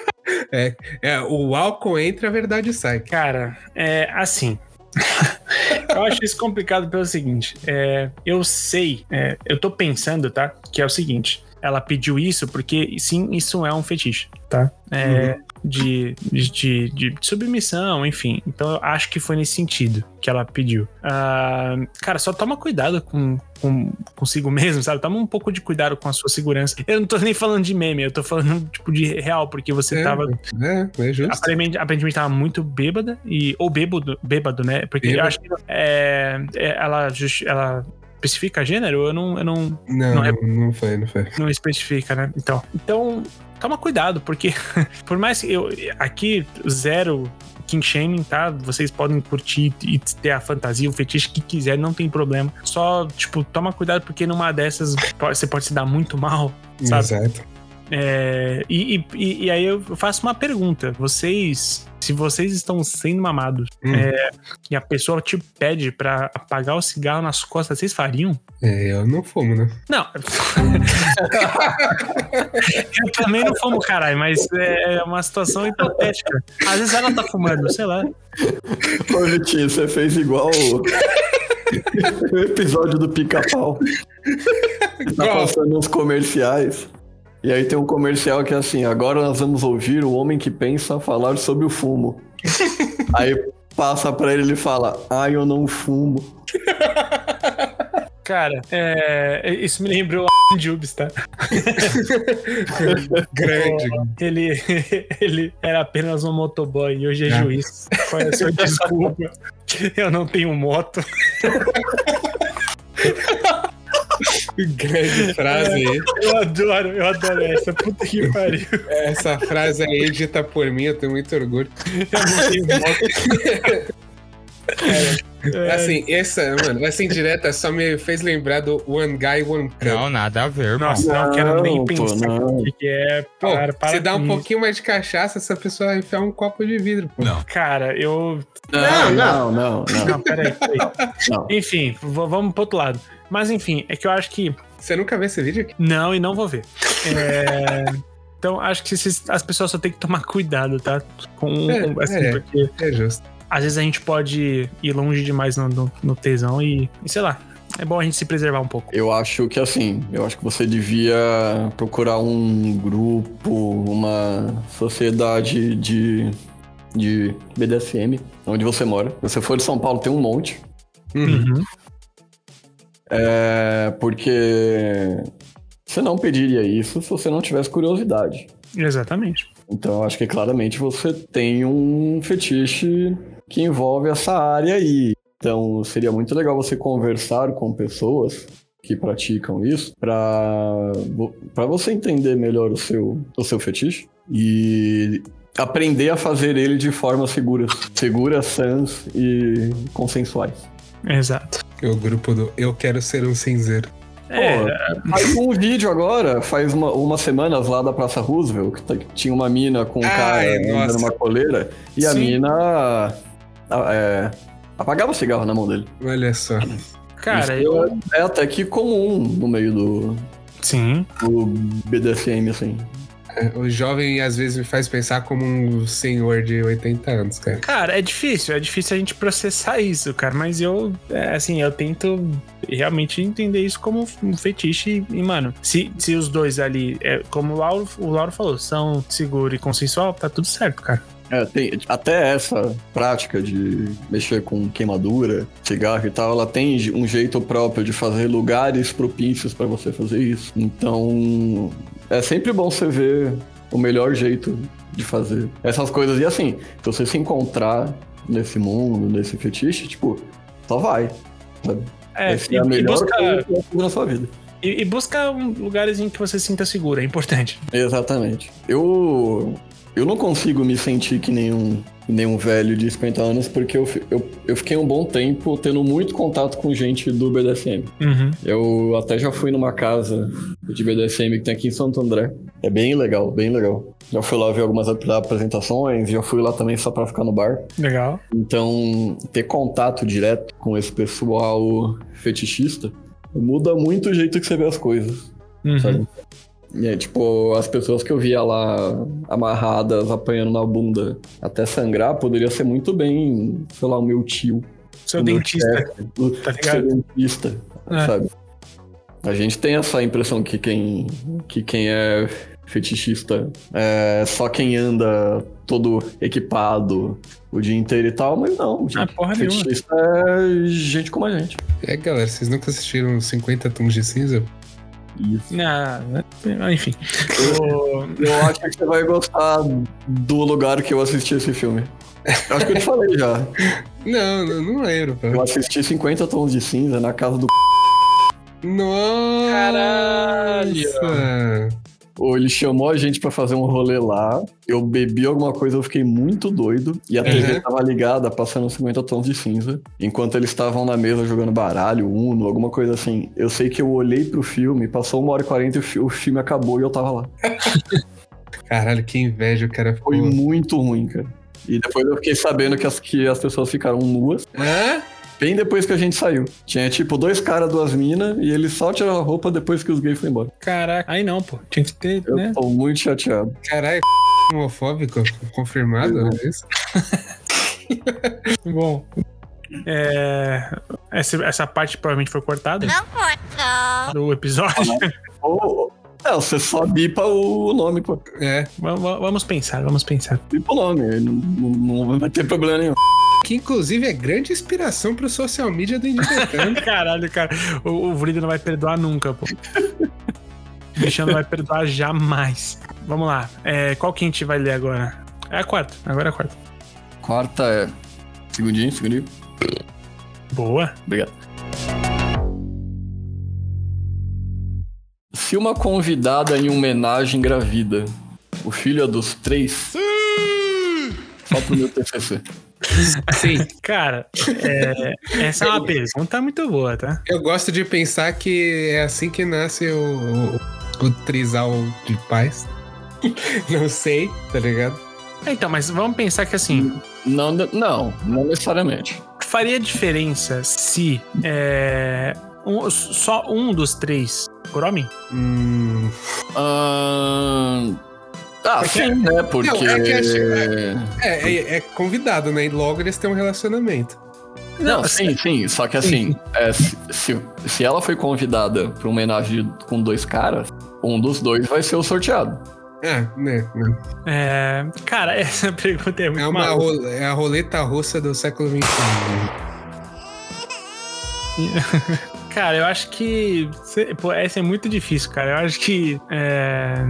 É, é, o álcool entra, a verdade sai. Cara, é assim. eu acho isso complicado pelo seguinte. é, eu sei, é, eu tô pensando, tá? Que é o seguinte. Ela pediu isso porque, sim, isso é um fetiche, tá? É, de, de, de- de submissão, enfim. Então eu acho que foi nesse sentido que ela pediu. Ah, cara, só toma cuidado com, com consigo mesmo, sabe? Toma um pouco de cuidado com a sua segurança. Eu não tô nem falando de meme, eu tô falando, tipo, de real, porque você É, tava É, é justo. Aparentemente, aparentemente tava muito bêbada, e, ou bêbado, bêbado, né? Porque eu Bêbado. acho que é, é, ela, ela especifica gênero, eu não, eu não, Não, Não é- não, foi, não foi. não especifica, né? Então, então toma cuidado, porque por mais que eu. Aqui, zero king shaming, tá? Vocês podem curtir e ter a fantasia, o fetiche que quiser, não tem problema. Só, tipo, toma cuidado, porque numa dessas você pode se dar muito mal, sabe? Exato. É, e- e- e aí eu faço uma pergunta. Vocês, se vocês estão sendo mamados Hum. é, e a pessoa te pede pra apagar o cigarro nas costas, vocês fariam? É, eu não fumo, né? Não. eu também não fumo, caralho, mas é uma situação hipotética. Às vezes ela tá fumando, sei lá. Ô, Vitinho, você fez igual o, episódio do pica-pau. Tá passando uns comerciais. E aí tem um comercial que é assim: agora nós vamos ouvir o homem que pensa falar sobre o fumo. aí passa pra ele e ele fala: Ah, eu não fumo. Cara, é, isso me lembrou o Jubes, tá? Grande. Ele, ele era apenas um motoboy e hoje é Ah. juiz. Qual é a sua desculpa? Eu não tenho moto. Grande frase aí. Eu adoro, eu adoro essa. Puta que pariu. Essa frase aí dita por mim, eu tenho muito orgulho. Eu não tenho moto. É, Assim, essa, mano, essa indireta só me fez lembrar do One Guy, One Cup. Não, nada a ver. Nossa, não quero nem Não, pô, pensar não. o que que é. Pô, Para, para se dá um isso. pouquinho mais de cachaça, essa pessoa vai enfiar um copo de vidro, pô. Não. Cara, eu. Não, não, não, não. Não, peraí, peraí. Não. Enfim, vamos pro outro lado. Mas enfim, é que eu acho que. Você nunca viu esse vídeo aqui? Não, e não vou ver. É, Então, acho que esses- as pessoas só têm que tomar cuidado, tá? Com, É, com- assim, é. porque É justo. às vezes a gente pode ir longe demais no, no, no tesão e, e sei lá. É bom a gente se preservar um pouco. Eu acho que assim, eu acho que você devia procurar um grupo, uma sociedade de, de BDSM, onde você mora. Se você for de São Paulo, tem um monte. Uhum. É, porque você não pediria isso se você não tivesse curiosidade. Exatamente. Então, acho que claramente você tem um fetiche que envolve essa área aí. Então, seria muito legal você conversar com pessoas que praticam isso para para você entender melhor o seu o seu fetiche e aprender a fazer ele de forma segura, seguras, sãs e consensuais. Exato. É o grupo do Eu Quero Ser um Cinzeiro. Pô, faz um vídeo agora, faz uma, umas semanas lá da Praça Roosevelt, que, tá- que tinha uma mina com um Ah, cara é, numa coleira, e a Sim. mina a- é, apagava o cigarro na mão dele. Olha só. Cara, Isso eu. é até que comum no meio do, Sim. do BDSM, assim. O jovem às vezes me faz pensar como um senhor de 80 anos, cara. Cara, é difícil, é difícil a gente processar isso, cara, mas eu, é, assim, eu tento realmente entender isso como um fetiche e, mano, se, se os dois ali, é, como o Lauro, o Lauro falou, são seguro e consensual, tá tudo certo, cara. É, tem, até essa prática de mexer com queimadura, cigarro e tal, ela tem um jeito próprio de fazer lugares propícios para você fazer isso. Então, é sempre bom você ver o melhor jeito de fazer essas coisas. E assim, se você se encontrar nesse mundo, nesse fetiche, tipo, só vai. Sabe? É, Essa e, é a e melhor busca, coisa que na sua vida. e, e busca um- lugares em que você se sinta seguro, é importante. Exatamente. Eu eu não consigo me sentir que nenhum nenhum velho de 50 anos porque eu, eu, eu fiquei um bom tempo tendo muito contato com gente do BDSM. Uhum. Eu até já fui numa casa de BDSM que tem aqui em Santo André. É bem legal, bem legal. Já fui lá ver algumas ap- apresentações, já fui lá também só pra ficar no bar. Legal. Então, ter contato direto com esse pessoal fetichista muda muito o jeito que você vê as coisas, Uhum. sabe? É, tipo, as pessoas que eu via lá amarradas, apanhando na bunda até sangrar, poderia ser muito bem, sei lá, o meu tio. Seu dentista, chefe, o tá seu ligado? dentista, É. sabe? A gente tem essa impressão que quem, que quem é fetichista é só quem anda todo equipado o dia inteiro e tal, mas não. Ah, porra nenhuma. fetichista é gente como a gente. É, galera, vocês nunca assistiram 50 Tons de Cinza? Isso. Ah, enfim. O- Eu acho que você vai gostar do lugar que eu assisti esse filme. Eu acho que eu te falei já. Não, não, não lembro, pô. Eu assisti 50 tons de cinza na casa do. Nossa! Caralho! Ou ele chamou a gente pra fazer um rolê lá. Eu bebi alguma coisa, eu fiquei muito doido. E a TV Uhum. tava ligada, passando 50 tons de cinza. Enquanto eles estavam na mesa jogando baralho, Uno, alguma coisa assim. Eu sei que eu olhei pro filme, passou uma hora e quarenta e o fi- o filme acabou e eu tava lá. Caralho, que inveja o cara ficou. Foi muito ruim, cara. E depois eu fiquei sabendo que as, que as pessoas ficaram nuas. Hã? Bem depois que a gente saiu. Tinha tipo dois caras, duas minas, e eles só tiraram a roupa depois que os gays foram embora. Caraca. Aí não, pô. Tinha que ter, Eu né? tô muito chateado. Caralho, homofóbico? Confirmado? Uhum. É isso? Bom. É, essa, essa parte provavelmente foi cortada do episódio. Ou. É, você só bipa o nome, pô. É. vamos, vamos pensar, vamos pensar. Bipa o nome, não, não, não vai ter problema nenhum. Que inclusive é grande inspiração pro social media do Indibetando. Caralho, cara. O, o Vrido não vai perdoar nunca, pô. O bichão não vai perdoar jamais. Vamos lá. É, qual que a gente vai ler agora? É a quarta. Agora é a quarta. Quarta é. Segundinho, segundinho. Boa. Obrigado. Se uma convidada em homenagem engravida, o filho é dos três? Só pro meu TCC. Sim. Cara, é, essa é uma pergunta muito boa, tá? Eu gosto de pensar que é assim que nasce o, o, o trisal de paz. Não sei, tá ligado? Então, mas vamos pensar que assim, Não, não, não necessariamente. faria diferença se é, um- só um dos três por homem? Hum, Ahn, Ah, Porque- sim, né? Porque. Não, é é, é, é convidado, né? E logo eles têm um relacionamento. Não, sim, sim. Só que assim, é, se, se, se ela foi convidada pra uma homenagem com dois caras, um dos dois vai ser o sorteado. É, né? né. É, cara, essa pergunta é muito É, uma maluca. ro- é a roleta russa do século XXI. Cara, eu acho que. Pô, essa é muito difícil, cara. Eu acho que. É,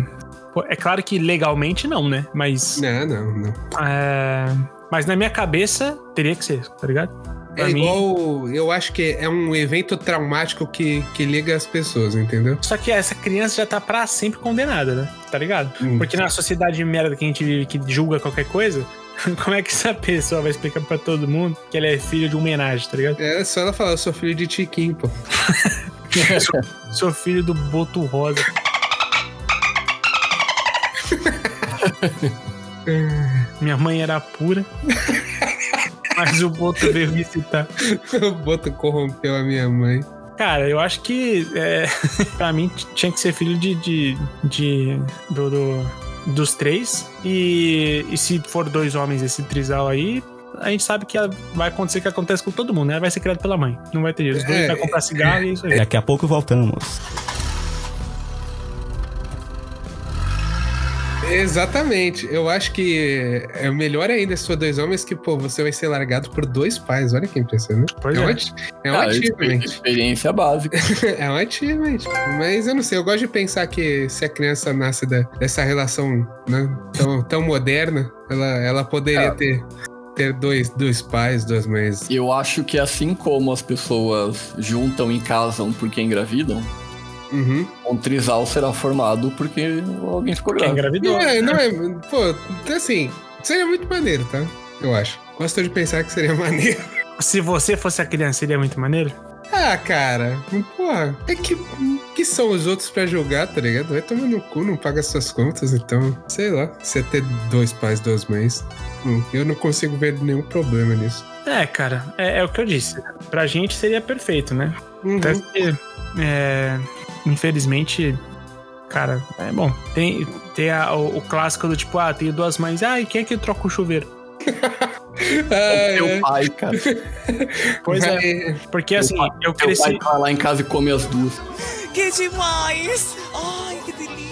pô, é claro que legalmente não, né? Mas. Não, não, não. é, Mas na minha cabeça teria que ser, tá ligado? Pra É mim- igual. Eu acho que é um evento traumático que, que liga as pessoas, entendeu? Só que essa criança já tá pra sempre condenada, né? Tá ligado? Hum. Porque na sociedade de merda que a gente vive, que julga qualquer coisa, como é que essa pessoa vai explicar pra todo mundo que ela é filha de uma homenagem, tá ligado? É só ela falar, eu sou filho de Tiquinho, pô. sou, sou filho do Boto Rosa. Minha mãe era pura. Mas o Boto veio visitar. o Boto corrompeu a minha mãe. Cara, eu acho que é, pra mim tinha que ser filho de. de, de- do, do- dos três. E, e se for dois homens esse trisal aí, a gente sabe que vai acontecer o que acontece com todo mundo, né? Vai ser criado pela mãe. Não vai ter jeito. Os dois É, vai comprar cigarro e é isso aí. Daqui a pouco voltamos. Exatamente. Eu acho que é melhor ainda se for dois homens que, pô, você vai ser largado por dois pais. Olha que impressionante. Pois é. é. Um, é um Ah, achievement. Experiência básica. é um achievement. Mas eu não sei, eu gosto de pensar que se a criança nasce da- dessa relação né, tão, tão moderna, ela, ela poderia É. ter, ter dois, dois pais, duas mães. Eu acho que assim como as pessoas juntam e casam porque engravidam, Uhum. um trisal será formado porque alguém ficou Quem grávido. engravidou. Não é, não é. Pô, assim, seria muito maneiro, tá? Eu acho. Gosto de pensar que seria maneiro. Se você fosse a criança, seria muito maneiro? Ah, cara, porra, é que, que são os outros pra julgar, tá ligado? Vai tomar no cu, não paga suas contas, então, sei lá, você ter dois pais, duas mães, hum, eu não consigo ver nenhum problema nisso. É, cara, é, é o que eu disse. Pra gente seria perfeito, né? Uhum. Até que, é, infelizmente, cara, é bom. Tem, tem a- o, o clássico do tipo, ah, tenho duas mães, ah, e quem é que troca o chuveiro? Ai, Teu ai. pai, cara. Pois é, Vai- porque assim, eu Teu cresci. pai vai lá em casa e come as duas. Que demais! Ai, que delícia!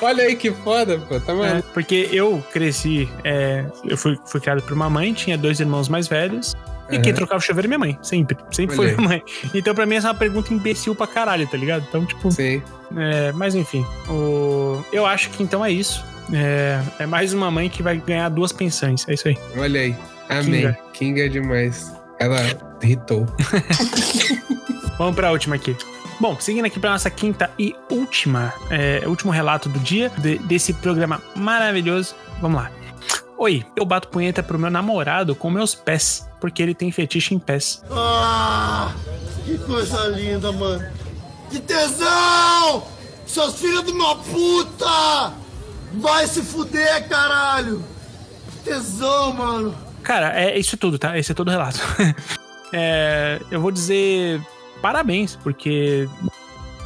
Olha aí que foda, pô, tá É, porque eu cresci, é, eu fui, fui criado por uma mãe, tinha dois irmãos mais velhos. E Uhum. quem trocava o chuveiro é minha mãe, sempre. Sempre foi Olha aí. minha mãe. Então, pra mim, essa é uma pergunta imbecil pra caralho, tá ligado? Então, tipo, Sim. é, mas enfim. O, eu acho que então é isso. É, é mais uma mãe que vai ganhar duas pensões. É isso aí. Olha aí. Amém. Kinga. Kinga é demais. Ela irritou. Vamos pra última aqui. Bom, seguindo aqui pra nossa quinta e última, é, último relato do dia de- desse programa maravilhoso. Vamos lá. Oi, eu bato punheta pro meu namorado com meus pés, porque ele tem fetiche em pés. Ah, que coisa linda, mano. Que tesão! Seus filhos de uma puta! Vai se fuder, caralho! Que tesão, mano. Cara, é isso tudo, tá? Esse é todo o relato. É, eu vou dizer parabéns, porque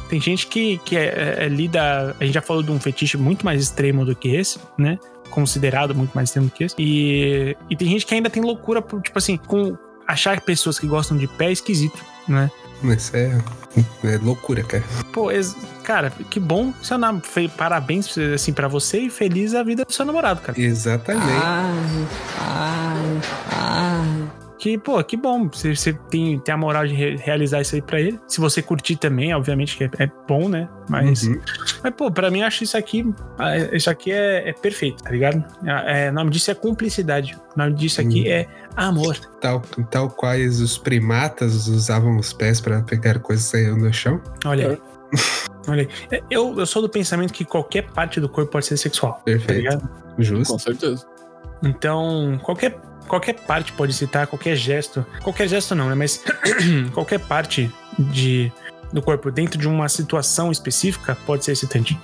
tem gente que, que é, é, lida. A gente já falou de um fetiche muito mais extremo do que esse, né? Considerado muito mais extremo do que esse. E, e tem gente que ainda tem loucura, por, tipo assim, com achar pessoas que gostam de pé é esquisito, né? Isso é, é loucura, cara. Pô, ex- cara, que bom. Seu fe- Parabéns, assim, pra você e feliz a vida do seu namorado, cara. Exatamente. Que, pô, que bom. Você, você tem, tem a moral de re- realizar isso aí pra ele. Se você curtir também, obviamente que é, é bom, né? Mas, Uhum. mas, pô, pra mim eu acho isso aqui. ah, Isso aqui é, é perfeito, tá ligado? É, é, o nome disso é cumplicidade. O nome disso aqui Uhum. é amor. Tal, tal quais os primatas usavam os pés pra pegar coisas saindo no chão. Olha aí. Olha aí. É, Eu, eu sou do pensamento que qualquer parte do corpo pode ser sexual. Tá Perfeito. ligado? Justo. Com certeza. Então, qualquer, qualquer parte pode citar, qualquer gesto. Qualquer gesto não, né? Mas qualquer parte de, do corpo dentro de uma situação específica pode ser excitante.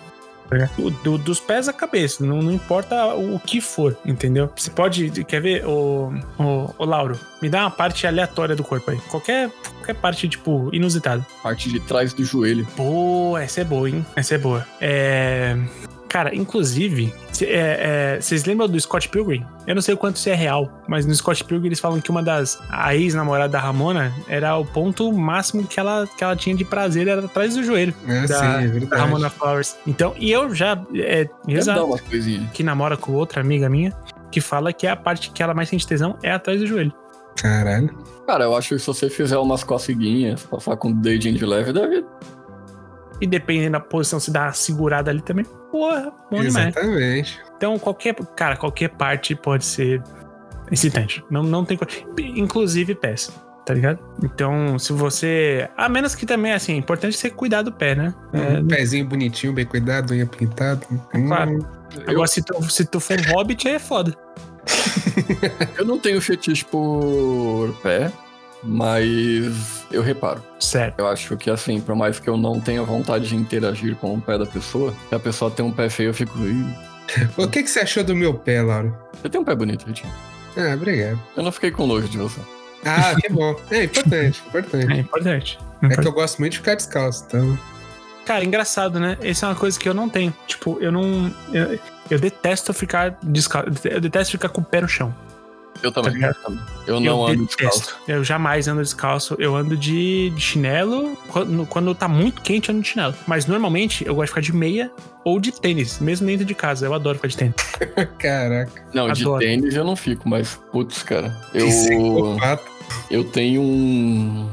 tá? Do- do- dos pés à cabeça, não, não importa o que for, entendeu? Você pode. Quer ver, ô, ô, ô Lauro? Me dá uma parte aleatória do corpo aí. Qualquer, qualquer parte, tipo, inusitada. Parte de trás do joelho. Boa, essa é boa, hein? Essa é boa. É. Cara, inclusive, cê- é, é, vocês lembram do Scott Pilgrim? Eu não sei o quanto isso é real, mas no Scott Pilgrim eles falam que uma das. A ex-namorada da Ramona era o ponto máximo que ela, que ela tinha de prazer, era atrás do joelho. É, da, sim, é da verdade. Ramona Flowers. Então, e eu já. É, exato. uma coisinha. Que namora com outra amiga minha, que fala que a parte que ela mais sente tesão é atrás do joelho. Caralho. Cara, eu acho que se você fizer umas coceguinhas, passar com o dedinho de leve, deve. E dependendo da posição, se dá uma segurada ali também. Porra, bom demais. Exatamente. Então, qualquer, cara, qualquer parte pode ser excitante. Não, não tem Inclusive pés, tá ligado? Então, se você. A menos que também, assim, é importante você cuidar do pé, né? É, Um pezinho bonitinho, bem cuidado, unha pintada. Hum, claro. Agora, se, tu, se tu for um hobbit, aí é foda. Eu não tenho fetiche por pé, mas eu reparo. Certo. Eu acho que assim, por mais que eu não tenha vontade de interagir com o pé da pessoa, se a pessoa tem um pé feio, eu fico. "Ih, O que, que você achou do meu pé, Lauro? Você tem um pé bonito, Vitinho. Ah, obrigado. Eu não fiquei com nojo de você. Ah, que bom. É importante, importante. É importante. É que eu gosto muito de ficar descalço, então. Cara, engraçado, né? Essa é uma coisa que eu não tenho. Tipo, eu não. Eu, eu detesto ficar descalço. Eu detesto ficar com o pé no chão. Eu também. Tá eu também. Eu não ando descalço. Eu jamais ando descalço. Eu ando de, de chinelo. Quando, quando tá muito quente, eu ando de chinelo. Mas normalmente eu gosto de ficar de meia ou de tênis, mesmo dentro de casa. Eu adoro ficar de tênis. Caraca. Não, Adoro. de tênis eu não fico, mas, putz, cara, eu. Eu tenho um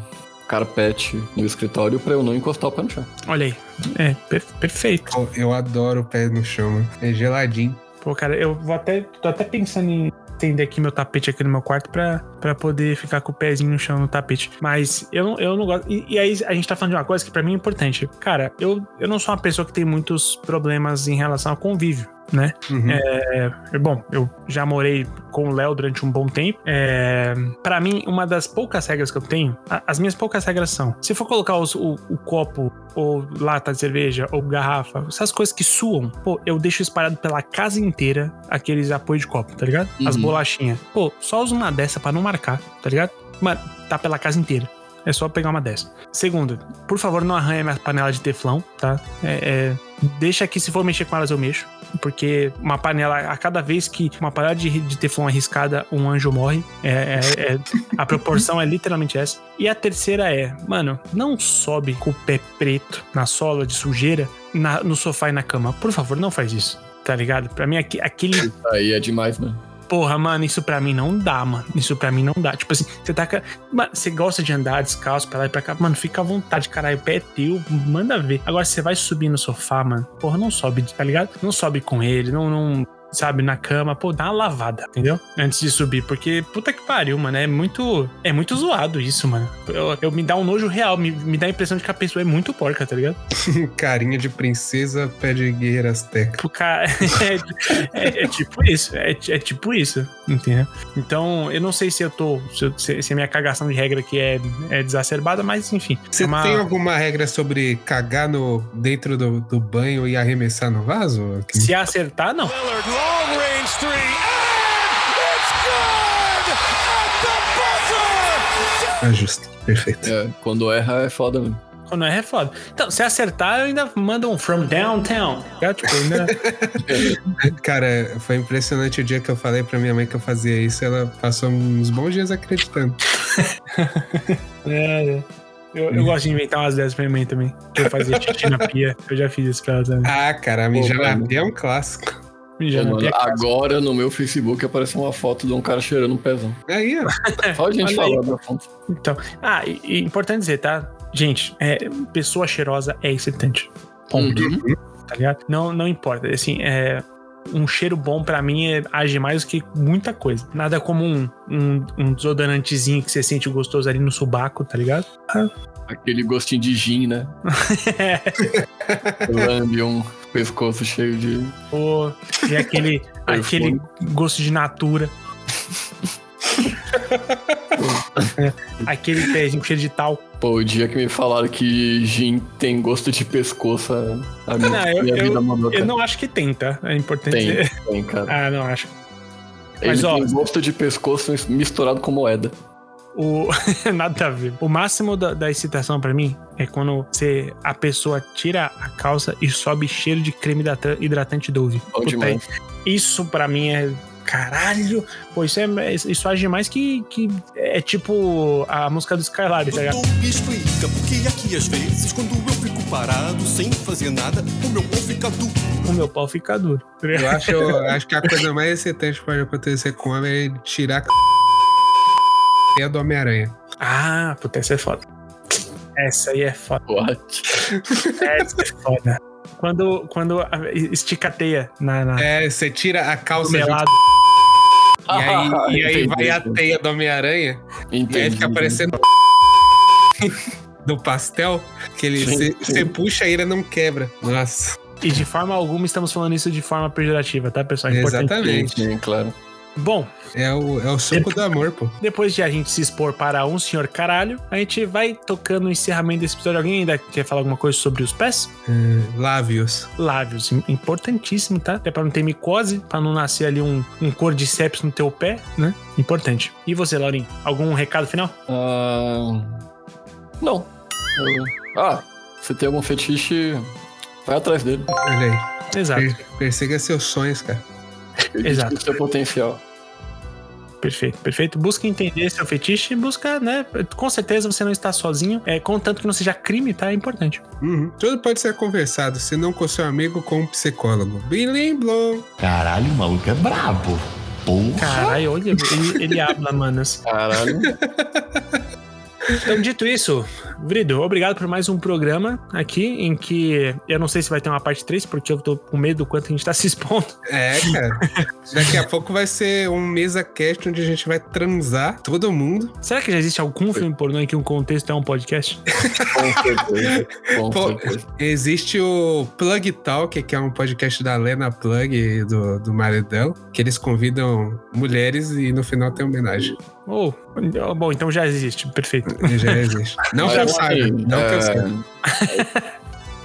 carpete no escritório pra eu não encostar o pé no chão. Olha aí. É, per- perfeito. Eu adoro o pé no chão, mano. É geladinho. Pô, cara, eu vou até. tô até pensando em estender aqui meu tapete aqui no meu quarto pra poder ficar com o pezinho no chão no tapete. Mas eu, não- eu não gosto. E, e aí a gente tá falando de uma coisa que pra mim é importante. Cara, eu, eu não sou uma pessoa que tem muitos problemas em relação ao convívio. Né? Uhum. É, bom, eu já morei com o Léo durante um bom tempo. É, para mim, uma das poucas regras que eu tenho, a- as minhas poucas regras são: se for colocar os- o, o copo, ou lata de cerveja, ou garrafa, essas coisas que suam, pô, eu deixo espalhado pela casa inteira aqueles apoios de copo, tá ligado? As Uhum. bolachinhas. Pô, só usa uma dessa pra não marcar, tá ligado? Mano, tá pela casa inteira. É só pegar uma dessa. Segundo, por favor, não arranha minha panela de teflão, tá? É, é, deixa que se for mexer com elas eu mexo. Porque uma panela, a cada vez que uma panela de, de teflon é riscada, um anjo morre. É, é- é- a proporção é literalmente essa. E a terceira é, mano, não sobe com o pé preto na sola de sujeira na- no sofá e na cama. Por favor, não faz isso. Tá ligado? Pra mim, aqui- aquele Aí é demais, né? Porra, mano, isso pra mim não dá, mano. Isso pra mim não dá. Tipo assim, você tá. Mano, você gosta de andar descalço pra lá e pra cá. Mano, fica à vontade, caralho. O pé é teu, manda ver. Agora, você vai subir no sofá, mano. Porra, não sobe, tá ligado? Não sobe com ele, não. não sabe, na cama, pô, dá uma lavada, entendeu? Antes de subir, porque puta que pariu, mano, é muito, é muito zoado isso, mano. Eu, eu me dá um nojo real, me, me dá a impressão de que a pessoa é muito porca, tá ligado? Carinha de princesa, pé de guerreira azteca. Tipo, cara, é, é- é tipo isso, é, é tipo isso, entendeu? Então, eu não sei se eu tô, se, eu- se- se a minha cagação de regra aqui é, é desacerbada, mas enfim. Você é uma- tem alguma regra sobre cagar no, dentro do, do banho e arremessar no vaso? Se acertar, não. Range three, and it's good at the buzzer. Ah, justo. Perfeito. É, quando erra é foda mesmo. Quando é, é foda. Então, se acertar, eu ainda mando um from downtown. tá? Tipo, ainda... Cara, foi impressionante o dia que eu falei pra minha mãe que eu fazia isso. Ela passou uns bons dias acreditando. É, é. Eu, eu gosto de inventar umas dessas pra minha mãe também. Que eu fazia xixi na pia. Eu já fiz isso pra ela também. Ah, cara, mijar na pia é um clássico. Mano, é clássico. agora no meu Facebook apareceu uma foto de um cara cheirando um pezão. Aí, ó. Só a gente falando da fonte. Então, ah, e, e importante dizer, tá? Gente, é, pessoa cheirosa é excitante. Ponto. Uhum. Tá ligado? Não, não importa. Assim, é. Um cheiro bom pra mim é, age mais do que muita coisa. Nada como um, um, um desodorantezinho que você sente gostoso ali no subaco, tá ligado? Aquele gostinho de gin, né? Lambe um pescoço cheio de. Pô, e aquele, aquele gosto de natura. Aquele pezinho com cheiro de tal. Pô, o dia que me falaram que gin tem gosto de pescoço, a minha, Não, eu, minha vida eu, mudou. eu cara. não acho que tem, tá? É importante Tem, dizer. tem, cara. Ah, não acho. Ele Mas, ó, tem gosto de pescoço misturado com moeda. O... Nada a ver. O máximo da, da excitação pra mim é quando você, a pessoa tira a calça e sobe cheiro de creme hidrata- hidratante Dove. Bom Puta, demais. Isso pra mim é. Caralho! Pô, isso, é, isso age mais que, que. É tipo a música do Skylab, tá ligado? Doutor, explica porque aqui às vezes quando eu fico parado sem fazer nada, o meu pau fica duro. O meu pau fica duro. Eu acho, eu acho que a coisa mais excitante que pode acontecer com o homem é ele tirar a do Homem-Aranha. Ah, puta, essa é foda. Essa aí é foda. What? Essa é foda. Quando, quando a- estica a teia na. na É, você tira a calça junto melado. E aí, e aí vai a teia do Homem-Aranha. E aí fica parecendo do pastel, que ele você puxa e ele não quebra. Nossa. E de forma alguma estamos falando isso de forma pejorativa, tá, pessoal? É importante. Exatamente. Sim, claro. Bom, É o, é o suco do amor, pô. depois de a gente se expor para um senhor caralho, a gente vai tocando o encerramento desse episódio. Alguém ainda quer falar alguma coisa sobre os pés? É, lábios. Lábios, im- importantíssimo, tá? Até pra não ter micose, pra não nascer ali um, um cordyceps no teu pé, né? Importante. E você, Laurinho? Algum recado final? Ah, não. Eu- Ah, se tem algum fetiche, vai atrás dele. Olha aí. Exato. Per- persiga seus sonhos, cara. Exato. no seu potencial. Perfeito, perfeito. Busca entender seu fetiche, busca, né? Com certeza você não está sozinho. É, contanto que não seja crime, tá? É importante. Uhum. Tudo pode ser conversado, se não com seu amigo, com um psicólogo. Billy. Caralho, o maluco é brabo. Porra. Caralho, olha, ele, ele habla, manas. Caralho. Então, dito isso, Vrido, obrigado por mais um programa aqui, em que eu não sei se vai ter uma parte 3, porque eu tô com medo do quanto a gente tá se expondo. É, cara. Daqui a pouco vai ser um mesa cast onde a gente vai transar todo mundo. Será que já existe algum filme pornô em que um contexto é um podcast? Com certeza. Com Pô, certeza. existe o Plug Talk, que é um podcast da Lena Plug e do, do marido dela, que eles convidam mulheres e no final tem homenagem. Oh, bom, então já existe, perfeito. Já existe. Não que assim, não é.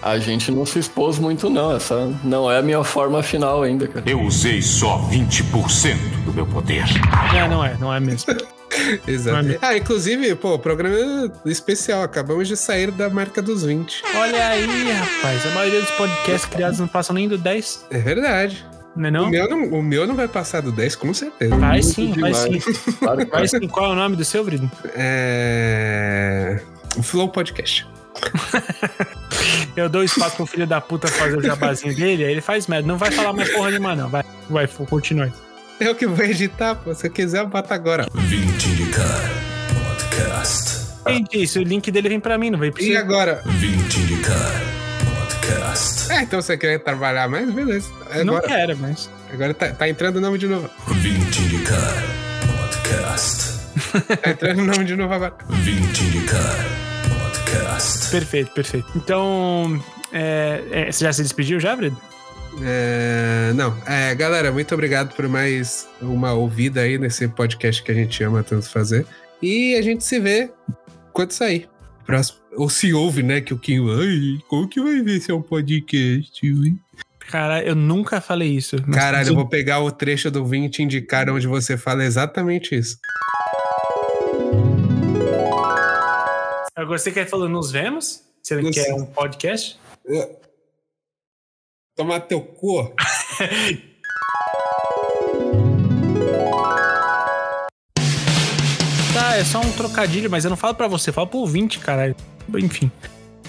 A gente não se expôs muito, não. Essa não é a minha forma final ainda, cara. Eu usei só 20% do meu poder. É, não é, não é mesmo. Exato. Ah, inclusive, pô, programa especial. Acabamos de sair da marca dos 20. Olha aí, rapaz, a maioria dos podcasts criados não passam nem do 10. É verdade. Não é não? O, meu não, o meu não vai passar do 10, com certeza. Vai sim, vai sim. Claro Vai sim. Qual é o nome do seu, Vrido? É. Flow Podcast. Eu dou espaço pro filho da puta fazer o jabazinho dele, aí ele faz merda. Não vai falar mais porra nenhuma, não. Vai, vai, continue. Eu que vou editar, pô. Se eu quiser, eu boto agora. Vim te indicar podcast. Gente, isso, o link dele vem pra mim, não vem pra E você. agora? Vim te indicar podcast. É, então você quer trabalhar mais? Beleza. Não Agora, quero, mas. agora tá, tá entrando o nome de novo. Vim te indicar podcast. Tá entrando o nome de novo agora. Podcast. Perfeito, perfeito. Então. é, é, você já se despediu já, Vrido? É, não, é, galera, muito obrigado por mais uma ouvida aí nesse podcast que a gente ama tanto fazer. E a gente se vê quando sair. Próximo. Ou se ouve, né? Que o Kim. Ai, como que vai ver se é um podcast? hein?" Cara, eu nunca falei isso. Caralho, eu vou pegar o trecho do Vim te indicar onde você fala exatamente isso. Eu gostei que ele falou nos vemos. Você Nos- quer um podcast? Tomar teu cu. Tá, é só um trocadilho, mas eu não falo pra você, eu falo pro ouvinte, caralho. Enfim.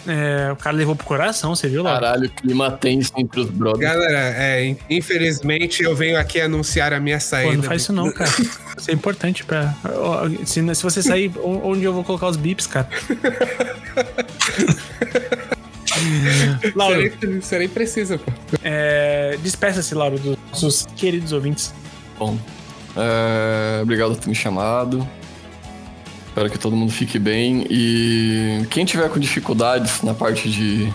É, o cara levou pro coração, você viu lá? Caralho, clima tenso entre os brothers. Galera, é, in- infelizmente eu venho aqui anunciar a minha Pô, saída. não faz isso não, cara. Isso é importante pra. Se, se você sair, onde eu vou colocar os bips, cara? Lauro, você nem precisa, pô. é, despeça-se, Lauro, dos nossos queridos ouvintes. Bom, é, obrigado por ter me chamado. Espero que todo mundo fique bem. E quem tiver com dificuldades na parte de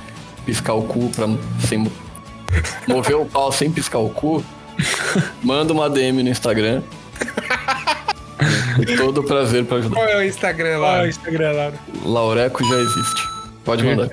piscar o cu pra sem mo- mover o pau sem piscar o cu, manda uma DM no Instagram. Todo prazer pra ajudar. Qual é o Instagram lá? Qual é o Instagram, Lauro? Laureco já existe. Pode mandar.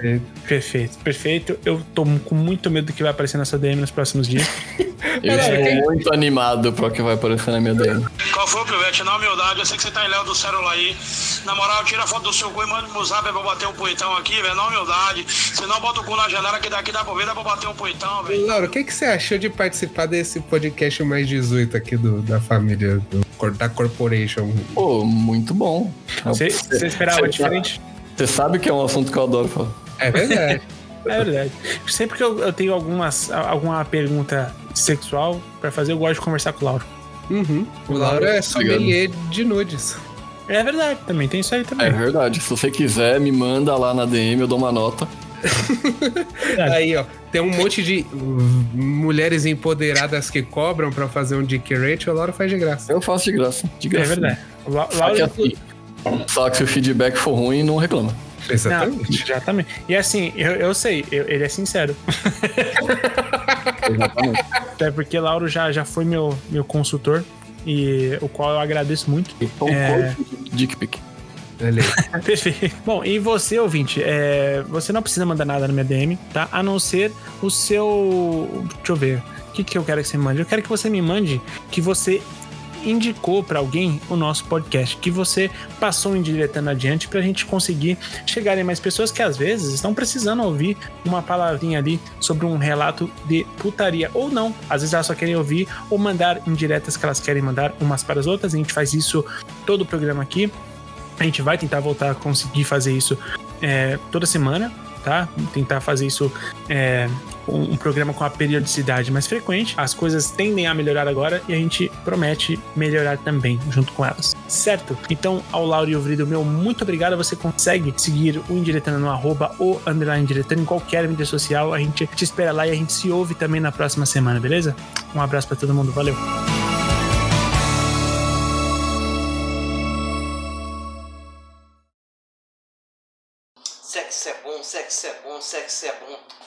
Perfeito, perfeito. Eu tô com muito medo do que vai aparecer na sua DM nos próximos dias. Eu estou muito animado para o que vai aparecer na minha DM. Qual foi, Pivete? Na humildade, eu sei que você tá em Léo do celular aí. Na moral, tira a foto do seu cu e manda pro zap pra bater um poetão aqui, velho. Na humildade. Se não, bota o cu na janela que daqui dá pra ver, dá pra bater um poetão, velho. Laura, o que, que você achou de participar desse podcast mais 18 aqui do, da família, do, da Corporation? Pô, muito bom. Você você esperava diferente? Você sabe que é um assunto que eu adoro falar. É verdade. É verdade. Sempre que eu, eu tenho algumas, alguma pergunta sexual pra fazer, eu gosto de conversar com o Lauro. Uhum. O Laura é sommelier de nudes. É verdade, também tem isso aí também. É verdade. Se você quiser, me manda lá na DM, eu dou uma nota. Aí, ó, tem um monte de mulheres empoderadas que cobram pra fazer um dick rate, o Laura faz de graça. Eu faço de graça. De É graça. verdade. O Lauro, assim, só que se o feedback for ruim, não reclama. Exatamente. Não, exatamente. E assim, eu, eu sei, eu- ele é sincero. Exatamente. Até porque Lauro já, já foi meu, meu consultor, e o qual eu agradeço muito. Então, É, Dick pic. Perfeito. Bom, e você, ouvinte, é, você não precisa mandar nada na minha DM, tá? A não ser o seu. Deixa eu ver. O que, que eu quero que você me mande? Eu quero que você me mande que você indicou para alguém o nosso podcast, que você passou indiretando adiante para a gente conseguir chegar em mais pessoas que às vezes estão precisando ouvir uma palavrinha ali sobre um relato de putaria ou não. Às vezes elas só querem ouvir ou mandar indiretas que elas querem mandar umas para as outras. A gente faz isso todo o programa aqui. A gente vai tentar voltar a conseguir fazer isso é, toda semana, tá? Tentar fazer isso é, um, um, programa com a periodicidade mais frequente. As coisas tendem a melhorar agora e a gente promete melhorar também junto com elas, certo? Então, ao Lauro e ao Vrido, meu muito obrigado. Você consegue seguir o Indiretando no arroba ou underline em qualquer mídia social. A gente te espera lá e a gente se ouve também na próxima semana, beleza? Um abraço para todo mundo, valeu! Sexo é bom, sexo é bom, sexo é bom.